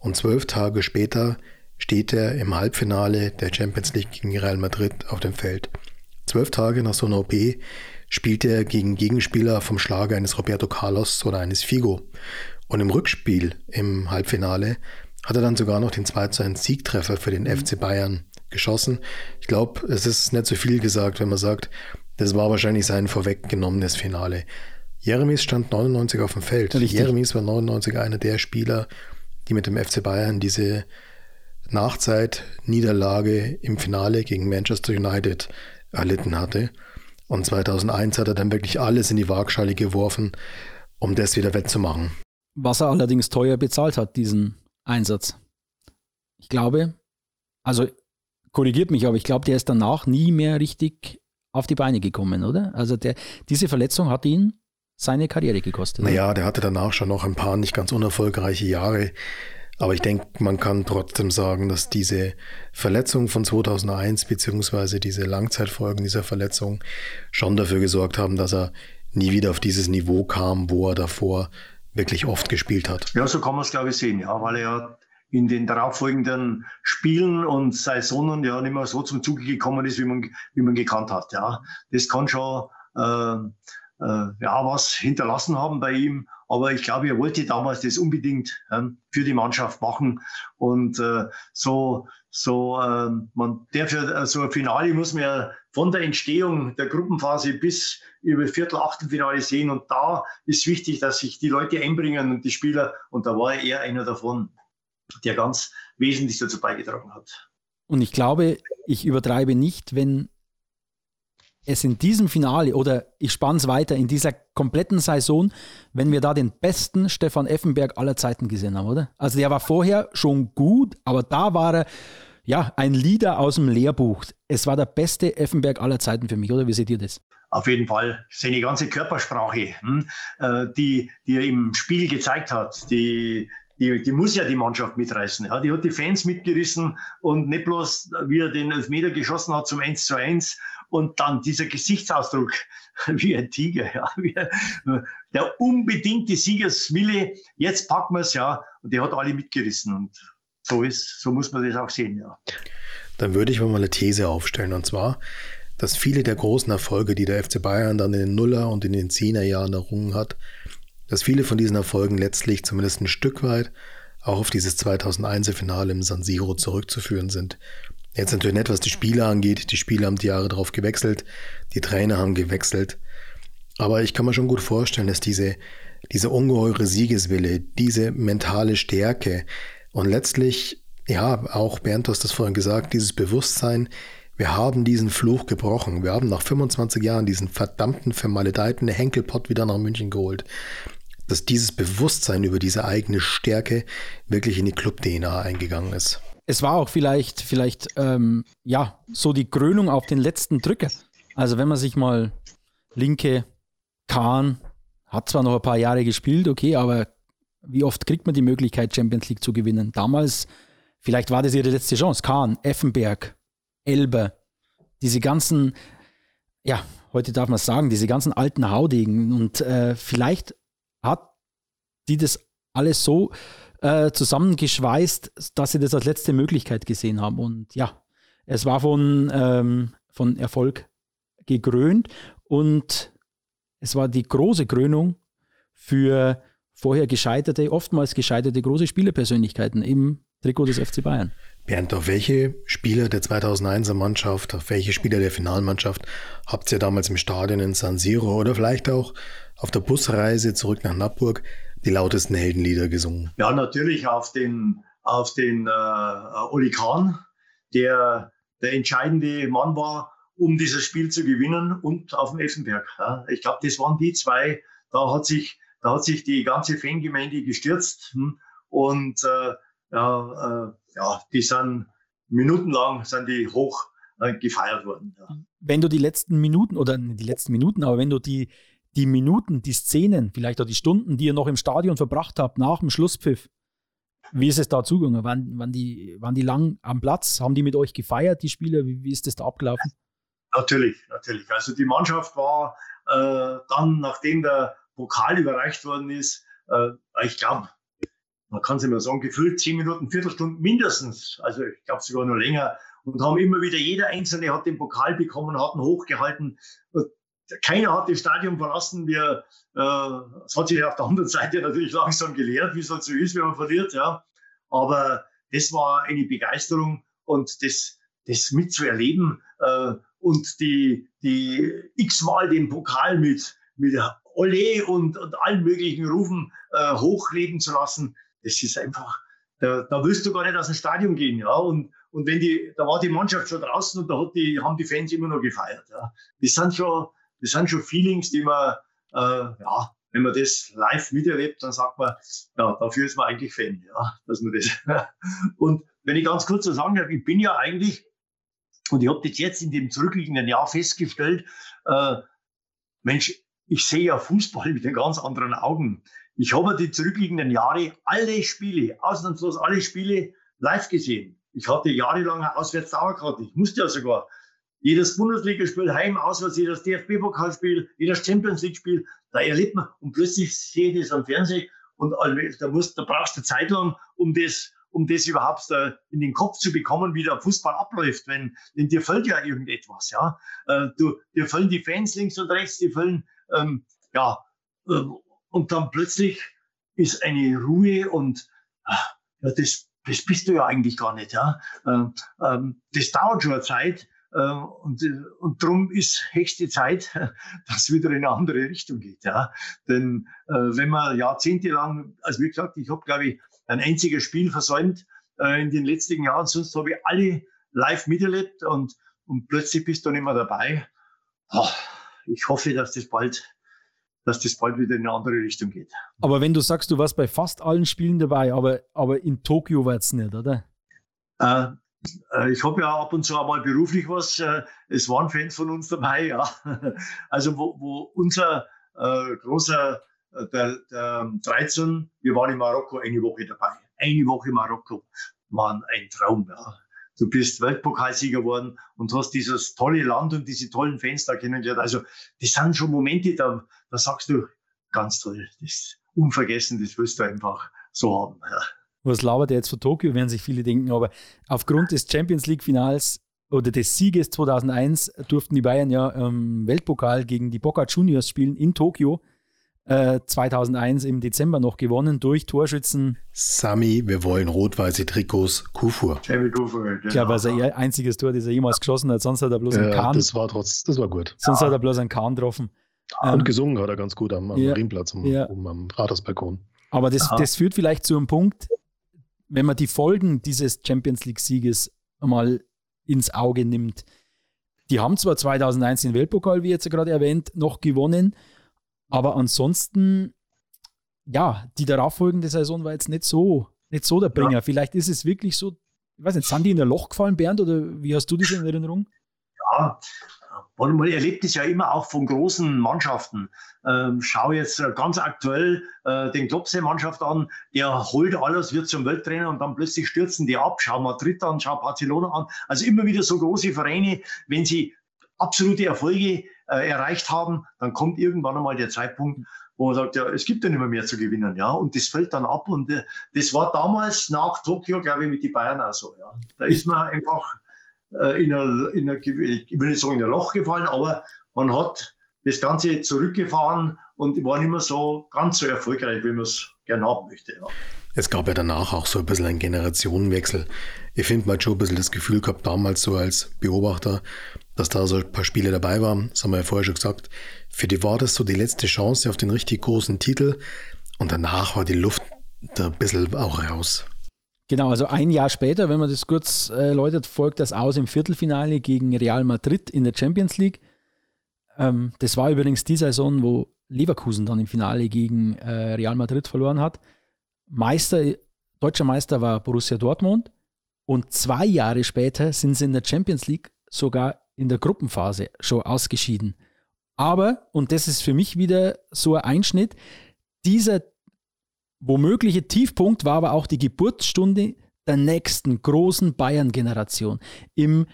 Speaker 2: und zwölf Tage später steht er im Halbfinale der Champions League gegen Real Madrid auf dem Feld. Zwölf Tage nach so einer OP spielt er gegen Gegenspieler vom Schlager eines Roberto Carlos oder eines Figo. Und im Rückspiel im Halbfinale hat er dann sogar noch den 2 zu 1 Siegtreffer für den FC Bayern geschossen. Ich glaube, es ist nicht so viel gesagt, wenn man sagt, das war wahrscheinlich sein vorweggenommenes Finale. Jeremies stand 99 auf dem Feld. Richtig. Jeremies war 99 einer der Spieler, die mit dem FC Bayern diese Nachzeit-Niederlage im Finale gegen Manchester United erlitten hatte. Und 2001 hat er dann wirklich alles in die Waagschale geworfen, um das wieder wettzumachen.
Speaker 3: Was er allerdings teuer bezahlt hat, diesen Einsatz. Ich glaube, also korrigiert mich, aber ich glaube, der ist danach nie mehr richtig auf die Beine gekommen, oder? Also der, diese Verletzung hat ihn seine Karriere gekostet.
Speaker 2: Naja, der hatte danach schon noch ein paar nicht ganz unerfolgreiche Jahre. Aber ich denke, man kann trotzdem sagen, dass diese Verletzung von 2001 beziehungsweise diese Langzeitfolgen dieser Verletzung schon dafür gesorgt haben, dass er nie wieder auf dieses Niveau kam, wo er davor wirklich oft gespielt hat.
Speaker 4: Ja, so kann man es glaube ich sehen, ja, weil er ja in den darauffolgenden Spielen und Saisonen ja nicht mehr so zum Zuge gekommen ist, wie man, wie man gekannt hat. Ja, das kann schon äh, äh, ja was hinterlassen haben bei ihm. Aber ich glaube, er wollte damals das unbedingt ähm, für die Mannschaft machen. Und äh, so, so, äh, man, der für äh, so ein Finale muss man ja von der Entstehung der Gruppenphase bis über Viertel, Achtelfinale sehen. Und da ist wichtig, dass sich die Leute einbringen und die Spieler. Und da war er einer davon, der ganz wesentlich dazu beigetragen hat.
Speaker 3: Und ich glaube, ich übertreibe nicht, wenn es in diesem Finale oder ich spanne es weiter, in dieser kompletten Saison, wenn wir da den besten Stefan Effenberg aller Zeiten gesehen haben, oder? Also der war vorher schon gut, aber da war er ja ein Leader aus dem Lehrbuch. Es war der beste Effenberg aller Zeiten für mich, oder? Wie seht ihr das?
Speaker 4: Auf jeden Fall. Seine ganze Körpersprache, hm, äh, die, die er im Spiel gezeigt hat, die, die, die muss ja die Mannschaft mitreißen. Ja. Die hat die Fans mitgerissen und nicht bloß, wie er den Elfmeter geschossen hat zum 1 zu 1 und dann dieser Gesichtsausdruck wie ein Tiger, ja, wie, der unbedingte Siegerswille, jetzt packen wir es, ja, und der hat alle mitgerissen und so ist, so muss man das auch sehen, ja.
Speaker 2: Dann würde ich mal eine These aufstellen und zwar, dass viele der großen Erfolge, die der FC Bayern dann in den Nuller und in den Zehner Jahren errungen hat, dass viele von diesen Erfolgen letztlich zumindest ein Stück weit auch auf dieses 2001er Finale im San Siro zurückzuführen sind. Jetzt natürlich nicht, was die Spieler angeht. Die Spieler haben die Jahre drauf gewechselt, die Trainer haben gewechselt. Aber ich kann mir schon gut vorstellen, dass diese, diese ungeheure Siegeswille, diese mentale Stärke und letztlich, ja, auch Bernd, hast das vorhin gesagt, dieses Bewusstsein, wir haben diesen Fluch gebrochen. Wir haben nach 25 Jahren diesen verdammten, vermaledeiten Henkelpott wieder nach München geholt. Dass dieses Bewusstsein über diese eigene Stärke wirklich in die Club-DNA eingegangen ist
Speaker 3: es war auch vielleicht, vielleicht ähm, ja, so die Krönung auf den letzten Drücker. Also wenn man sich mal linke Kahn hat zwar noch ein paar Jahre gespielt, okay, aber wie oft kriegt man die Möglichkeit, Champions League zu gewinnen? Damals, vielleicht war das ihre letzte Chance. Kahn, Effenberg, Elber, diese ganzen, ja, heute darf man es sagen, diese ganzen alten Haudegen. Und äh, vielleicht hat die das alles so äh, zusammengeschweißt, dass sie das als letzte Möglichkeit gesehen haben. Und ja, es war von, ähm, von Erfolg gekrönt und es war die große Krönung für vorher gescheiterte, oftmals gescheiterte große Spielerpersönlichkeiten im Trikot des FC Bayern.
Speaker 2: Bernd, auf welche Spieler der 2001er Mannschaft, auf welche Spieler der Finalmannschaft habt ihr damals im Stadion in San Siro oder vielleicht auch auf der Busreise zurück nach Nappburg die lautesten Heldenlieder gesungen?
Speaker 4: Ja, natürlich auf den, auf den äh, Oli Kahn, der der entscheidende Mann war, um dieses Spiel zu gewinnen und auf dem Effenberg. Ja. Ich glaube, das waren die zwei, da hat sich, da hat sich die ganze Fangemeinde gestürzt hm, und äh, ja, äh, ja, die sind minutenlang sind die hoch äh, gefeiert worden. Ja.
Speaker 3: Wenn du die letzten Minuten oder die letzten Minuten, aber wenn du die die Minuten, die Szenen, vielleicht auch die Stunden, die ihr noch im Stadion verbracht habt nach dem Schlusspfiff, Wie ist es da zugegangen? Waren, waren, die, waren die lang am Platz? Haben die mit euch gefeiert, die Spieler? Wie, wie ist das da abgelaufen?
Speaker 4: Natürlich, natürlich. Also die Mannschaft war äh, dann, nachdem der Pokal überreicht worden ist, äh, ich glaube, man kann es immer sagen, gefühlt zehn Minuten, Viertelstunde mindestens, also ich glaube sogar noch länger, und haben immer wieder, jeder Einzelne hat den Pokal bekommen, hat ihn hochgehalten. Keiner hat das Stadion verlassen. Wir, äh, es hat sich auf der anderen Seite natürlich langsam gelehrt, wie es halt so ist, wenn man verliert. Ja. Aber das war eine Begeisterung und das, das mitzuerleben äh, und die, die x-mal den Pokal mit, mit Olé und, und allen möglichen Rufen äh, hochleben zu lassen, das ist einfach, da, da willst du gar nicht aus dem Stadion gehen, ja. Und, und wenn die, da war die Mannschaft schon draußen und da hat die, haben die Fans immer noch gefeiert, ja. Das sind schon, das sind schon Feelings, die man, äh, ja, wenn man das live miterlebt, dann sagt man, ja, dafür ist man eigentlich Fan, ja, dass man das. und wenn ich ganz kurz so sagen darf, ich bin ja eigentlich, und ich habe das jetzt in dem zurückliegenden Jahr festgestellt, äh, Mensch, ich sehe ja Fußball mit den ganz anderen Augen. Ich habe die zurückliegenden Jahre alle Spiele, ausnahmslos alle Spiele live gesehen. Ich hatte jahrelang eine Auswärtsdauerkarte. Ich musste ja sogar jedes Bundesligaspiel, Heim, Auswärts, jedes DFB-Pokalspiel, jedes Champions League-Spiel, da erlebt man und plötzlich sehe ich das am Fernsehen und da, musst, da brauchst du Zeit lang, um das, um das überhaupt in den Kopf zu bekommen, wie der Fußball abläuft, wenn, denn dir fällt ja irgendetwas, ja. Äh, du, dir fällen die Fans links und rechts, dir fällen ähm, ja, äh, und dann plötzlich ist eine Ruhe und ah, ja, das, das bist du ja eigentlich gar nicht. Ja? Ähm, das dauert schon eine Zeit äh, und, und darum ist höchste Zeit, dass es wieder in eine andere Richtung geht. Ja? Denn äh, wenn man jahrzehntelang, also wie gesagt, ich habe, glaube ich, ein einziges Spiel versäumt äh, in den letzten Jahren, sonst habe ich alle live miterlebt und, und plötzlich bist du nicht mehr dabei. Oh, ich hoffe, dass das bald dass das bald wieder in eine andere Richtung geht.
Speaker 3: Aber wenn du sagst, du warst bei fast allen Spielen dabei, aber, aber in Tokio war es nicht, oder?
Speaker 4: Äh, äh, ich habe ja ab und zu einmal beruflich was. Äh, es waren Fans von uns dabei, ja. Also wo, wo unser äh, großer, äh, der, der 13, wir waren in Marokko eine Woche dabei. Eine Woche Marokko war ein Traum, ja du bist Weltpokalsieger geworden und hast dieses tolle Land und diese tollen Fans da kennengelernt. Also das sind schon Momente, da, da sagst du, ganz toll, das ist unvergessen, das wirst du einfach so haben. Ja.
Speaker 3: Was labert er jetzt von Tokio, werden sich viele denken, aber aufgrund des Champions League-Finals oder des Sieges 2001 durften die Bayern ja im Weltpokal gegen die Boca Juniors spielen in Tokio. 2001 äh, im Dezember noch gewonnen durch Torschützen.
Speaker 2: Sami, wir wollen rot-weiße Trikots, Kufur.
Speaker 3: Ich glaube, das ist ihr einziges Tor, das er jemals geschossen hat. Sonst hat er bloß ja, einen Kahn.
Speaker 2: Das war trotz, das war gut.
Speaker 3: Sonst ja. hat er bloß einen Kahn getroffen.
Speaker 2: Und ähm, gesungen hat er ganz gut am, am ja, Marienplatz, um, ja. um, am Rathausbalkon.
Speaker 3: Aber das, das führt vielleicht zu einem Punkt, wenn man die Folgen dieses Champions League-Sieges mal ins Auge nimmt. Die haben zwar 2001 den Weltpokal, wie jetzt gerade erwähnt, noch gewonnen, aber ansonsten, ja, die darauffolgende Saison war jetzt nicht so, nicht so der Bringer. Ja. Vielleicht ist es wirklich so, ich weiß nicht, sind die in ein Loch gefallen, Bernd, oder wie hast du das in Erinnerung?
Speaker 4: Ja, man erlebt es ja immer auch von großen Mannschaften. Ähm, schau jetzt ganz aktuell äh, den Klopse-Mannschaft an, der holt alles, wird zum Welttrainer und dann plötzlich stürzen die ab. Schau Madrid an, schau Barcelona an. Also immer wieder so große Vereine, wenn sie absolute Erfolge äh, erreicht haben, dann kommt irgendwann einmal der Zeitpunkt, wo man sagt, ja, es gibt ja nicht mehr, mehr zu gewinnen, ja, und das fällt dann ab und äh, das war damals nach Tokio, glaube ich, mit den Bayern auch so, ja. Da ist man einfach äh, in ein, in ein, ich will nicht sagen in ein Loch gefallen, aber man hat das Ganze zurückgefahren und war nicht mehr so ganz so erfolgreich, wie man es gerne haben möchte. Ja.
Speaker 2: Es gab ja danach auch so ein bisschen einen Generationenwechsel. Ich finde, man hat schon ein bisschen das Gefühl gehabt, damals so als Beobachter, dass da so ein paar Spiele dabei waren. Das haben wir ja vorher schon gesagt. Für die war das so die letzte Chance auf den richtig großen Titel. Und danach war die Luft da ein bisschen auch raus.
Speaker 3: Genau, also ein Jahr später, wenn man das kurz erläutert, folgt das aus im Viertelfinale gegen Real Madrid in der Champions League. Ähm, das war übrigens die Saison, wo Leverkusen dann im Finale gegen äh, Real Madrid verloren hat. Meister, deutscher Meister war Borussia Dortmund und zwei Jahre später sind sie in der Champions League sogar in der Gruppenphase schon ausgeschieden. Aber, und das ist für mich wieder so ein Einschnitt, dieser womögliche Tiefpunkt war aber auch die Geburtsstunde der nächsten großen Bayern-Generation. Im,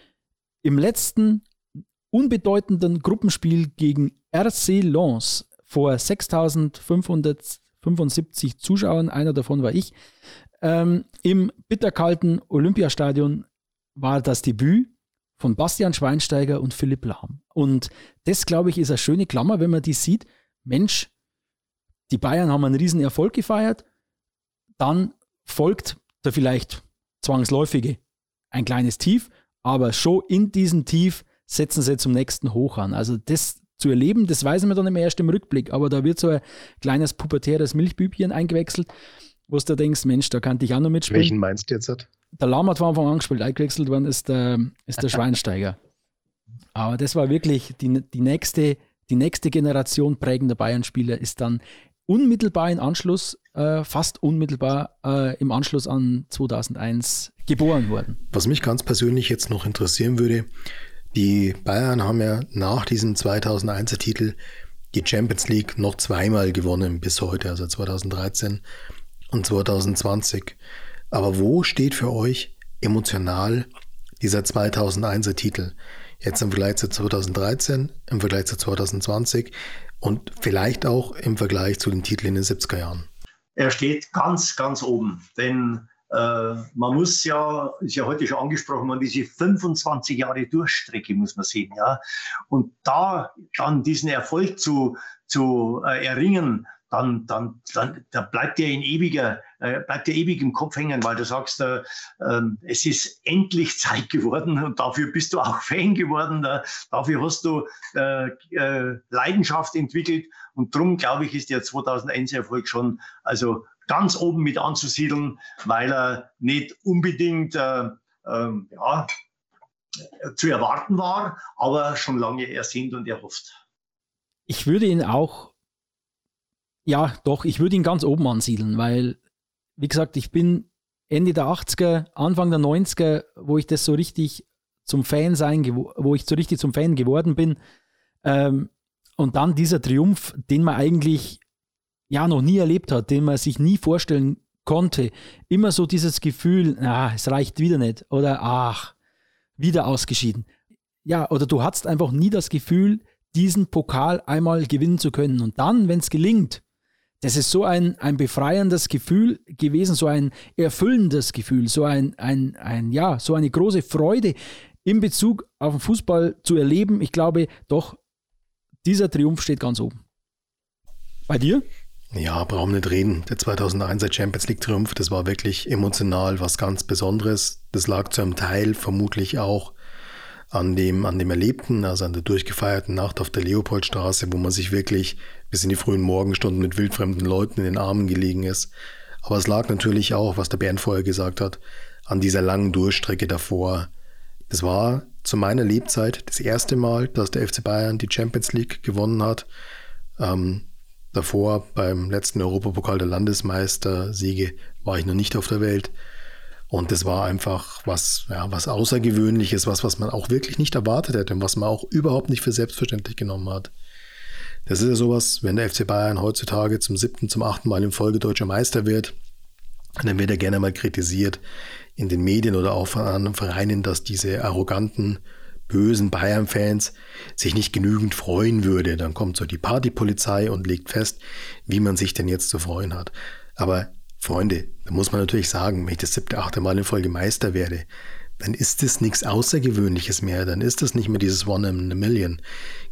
Speaker 3: Im letzten unbedeutenden Gruppenspiel gegen RC Lens vor 6575 Zuschauern, einer davon war ich, ähm, im bitterkalten Olympiastadion war das Debüt von Bastian Schweinsteiger und Philipp Lahm. Und das, glaube ich, ist eine schöne Klammer, wenn man die sieht. Mensch, die Bayern haben einen riesen Erfolg gefeiert, dann folgt der vielleicht zwangsläufige ein kleines Tief, aber schon in diesem Tief setzen sie zum nächsten Hoch an. Also das zu erleben, das weiß man dann immer erst im Rückblick, aber da wird so ein kleines pubertäres Milchbübchen eingewechselt, wo du denkst, Mensch, da kann ich auch noch mitspielen.
Speaker 2: Welchen meinst du jetzt?
Speaker 3: Der Lahm hat von Anfang an gespielt, eingewechselt worden ist der, ist der Schweinsteiger. Aber das war wirklich die, die, nächste, die nächste Generation prägender Bayern-Spieler ist dann unmittelbar im Anschluss, äh, fast unmittelbar äh, im Anschluss an 2001 geboren worden.
Speaker 2: Was mich ganz persönlich jetzt noch interessieren würde, die Bayern haben ja nach diesem 2001er Titel die Champions League noch zweimal gewonnen bis heute, also 2013 und 2020. Aber wo steht für euch emotional dieser 2001er Titel? Jetzt im Vergleich zu 2013, im Vergleich zu 2020 und vielleicht auch im Vergleich zu den Titeln in den 70er Jahren?
Speaker 4: Er steht ganz, ganz oben. Denn äh, man muss ja, ist ja heute schon angesprochen worden, diese 25 Jahre Durchstrecke muss man sehen. Ja? Und da dann diesen Erfolg zu, zu äh, erringen, dann, dann, dann, dann bleibt der in ewiger, äh, bleibt der ewig im Kopf hängen, weil du sagst, äh, äh, es ist endlich Zeit geworden und dafür bist du auch Fan geworden, äh, dafür hast du äh, äh, Leidenschaft entwickelt und darum glaube ich, ist der 2001 Erfolg schon also ganz oben mit anzusiedeln, weil er nicht unbedingt äh, ähm, ja, zu erwarten war, aber schon lange ersehnt und erhofft.
Speaker 3: Ich würde ihn auch ja, doch, ich würde ihn ganz oben ansiedeln, weil, wie gesagt, ich bin Ende der 80er, Anfang der 90er, wo ich das so richtig zum Fan sein, wo ich so richtig zum Fan geworden bin. Ähm, und dann dieser Triumph, den man eigentlich ja noch nie erlebt hat, den man sich nie vorstellen konnte. Immer so dieses Gefühl, ah, es reicht wieder nicht oder ach, wieder ausgeschieden. Ja, oder du hattest einfach nie das Gefühl, diesen Pokal einmal gewinnen zu können. Und dann, wenn es gelingt, das ist so ein, ein befreiendes Gefühl gewesen, so ein erfüllendes Gefühl, so ein, ein, ein, ja, so eine große Freude in Bezug auf den Fußball zu erleben. Ich glaube doch, dieser Triumph steht ganz oben. Bei dir?
Speaker 2: Ja, brauchen nicht reden. Der 2001er Champions League Triumph, das war wirklich emotional was ganz Besonderes. Das lag zu einem Teil vermutlich auch an dem, an dem Erlebten, also an der durchgefeierten Nacht auf der Leopoldstraße, wo man sich wirklich bis in die frühen Morgenstunden mit wildfremden Leuten in den Armen gelegen ist. Aber es lag natürlich auch, was der Bernd vorher gesagt hat, an dieser langen Durchstrecke davor. Das war zu meiner Lebzeit das erste Mal, dass der FC Bayern die Champions League gewonnen hat. Ähm, davor beim letzten Europapokal der Landesmeister-Siege war ich noch nicht auf der Welt. Und das war einfach was, ja, was Außergewöhnliches, was, was man auch wirklich nicht erwartet hätte und was man auch überhaupt nicht für selbstverständlich genommen hat. Das ist ja sowas, wenn der FC Bayern heutzutage zum siebten, zum achten Mal in Folge deutscher Meister wird, dann wird er gerne mal kritisiert in den Medien oder auch von anderen Vereinen, dass diese arroganten, bösen Bayern-Fans sich nicht genügend freuen würde. Dann kommt so die Partypolizei und legt fest, wie man sich denn jetzt zu freuen hat. Aber Freunde, da muss man natürlich sagen, wenn ich das siebte, achte Mal in Folge Meister werde, dann ist das nichts Außergewöhnliches mehr, dann ist das nicht mehr dieses One in a Million.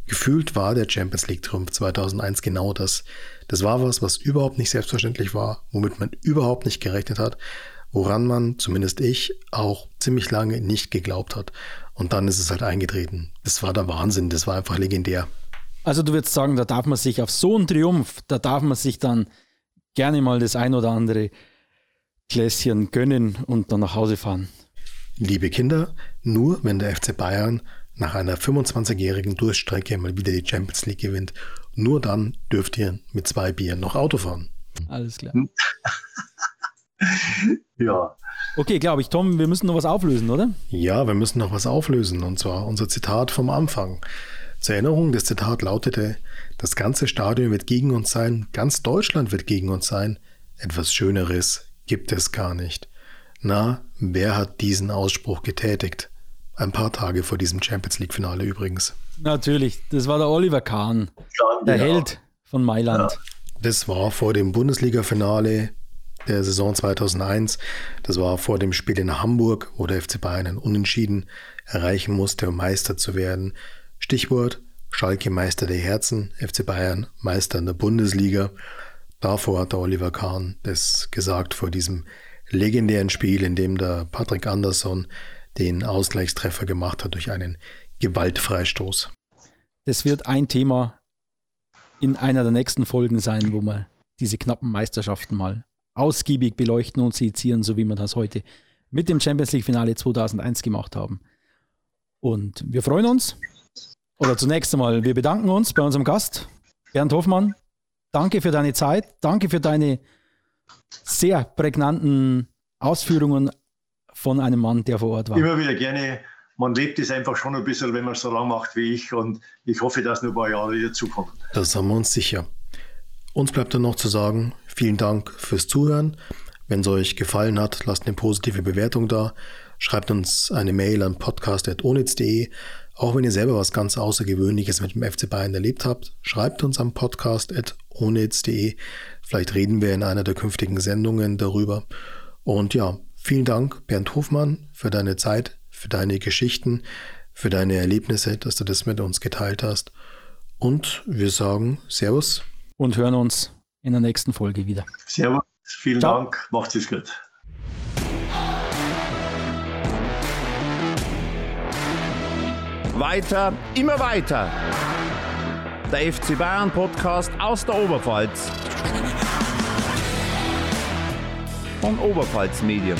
Speaker 2: Gefühlt war der Champions League Triumph 2001 genau das. Das war was, was überhaupt nicht selbstverständlich war, womit man überhaupt nicht gerechnet hat, woran man, zumindest ich, auch ziemlich lange nicht geglaubt hat. Und dann ist es halt eingetreten. Das war der Wahnsinn, das war einfach legendär.
Speaker 3: Also du würdest sagen, da darf man sich auf so einen Triumph, da darf man sich dann gerne mal das ein oder andere Gläschen gönnen und dann nach Hause fahren.
Speaker 2: Liebe Kinder, nur wenn der FC Bayern nach einer 25-jährigen Durchstrecke mal wieder die Champions League gewinnt, nur dann dürft ihr mit zwei Bieren noch Auto fahren.
Speaker 3: Alles klar.
Speaker 4: ja.
Speaker 3: Okay, glaube ich, Tom, wir müssen noch was auflösen, oder?
Speaker 2: Ja, wir müssen noch was auflösen und zwar unser Zitat vom Anfang. Zur Erinnerung, das Zitat lautete, das ganze Stadion wird gegen uns sein, ganz Deutschland wird gegen uns sein, Etwas Schöneres gibt es gar nicht. Na, wer hat diesen Ausspruch getätigt? Ein paar Tage vor diesem Champions League-Finale übrigens.
Speaker 3: Natürlich, das war der Oliver Kahn, der
Speaker 4: genau.
Speaker 3: Held von Mailand.
Speaker 2: Das war vor dem Bundesliga-Finale der Saison 2001. Das war vor dem Spiel in Hamburg, wo der FC Bayern einen Unentschieden erreichen musste, um Meister zu werden. Stichwort Schalke Meister der Herzen, FC Bayern Meister in der Bundesliga. Davor hat der Oliver Kahn das gesagt vor diesem legendären Spiel, in dem der Patrick Andersson den Ausgleichstreffer gemacht hat durch einen Gewaltfreistoß.
Speaker 3: Das wird ein Thema in einer der nächsten Folgen sein, wo wir diese knappen Meisterschaften mal ausgiebig beleuchten und sezieren, so wie wir das heute mit dem Champions League Finale 2001 gemacht haben. Und wir freuen uns. Oder zunächst einmal, wir bedanken uns bei unserem Gast, Bernd Hoffmann. Danke für deine Zeit. Danke für deine sehr prägnanten Ausführungen von einem Mann, der vor Ort war.
Speaker 4: Immer wieder gerne. Man lebt es einfach schon ein bisschen, wenn man es so lang macht wie ich. Und ich hoffe, dass noch ein paar Jahre wieder zukommen.
Speaker 2: Das sind wir uns sicher. Uns bleibt dann noch zu sagen, vielen Dank fürs Zuhören. Wenn es euch gefallen hat, lasst eine positive Bewertung da. Schreibt uns eine Mail an podcast.onitz.de. Auch wenn ihr selber was ganz Außergewöhnliches mit dem FC Bayern erlebt habt, schreibt uns am podcast.onitz.de. Vielleicht reden wir in einer der künftigen Sendungen darüber. Und ja, vielen Dank, Bernd Hofmann, für deine Zeit, für deine Geschichten, für deine Erlebnisse, dass du das mit uns geteilt hast. Und wir sagen Servus.
Speaker 3: Und hören uns in der nächsten Folge wieder.
Speaker 4: Servus, vielen
Speaker 3: Ciao.
Speaker 4: Dank, macht es gut.
Speaker 1: Weiter, immer weiter. Der FC Bayern Podcast aus der Oberpfalz. Von Oberpfalz Medien.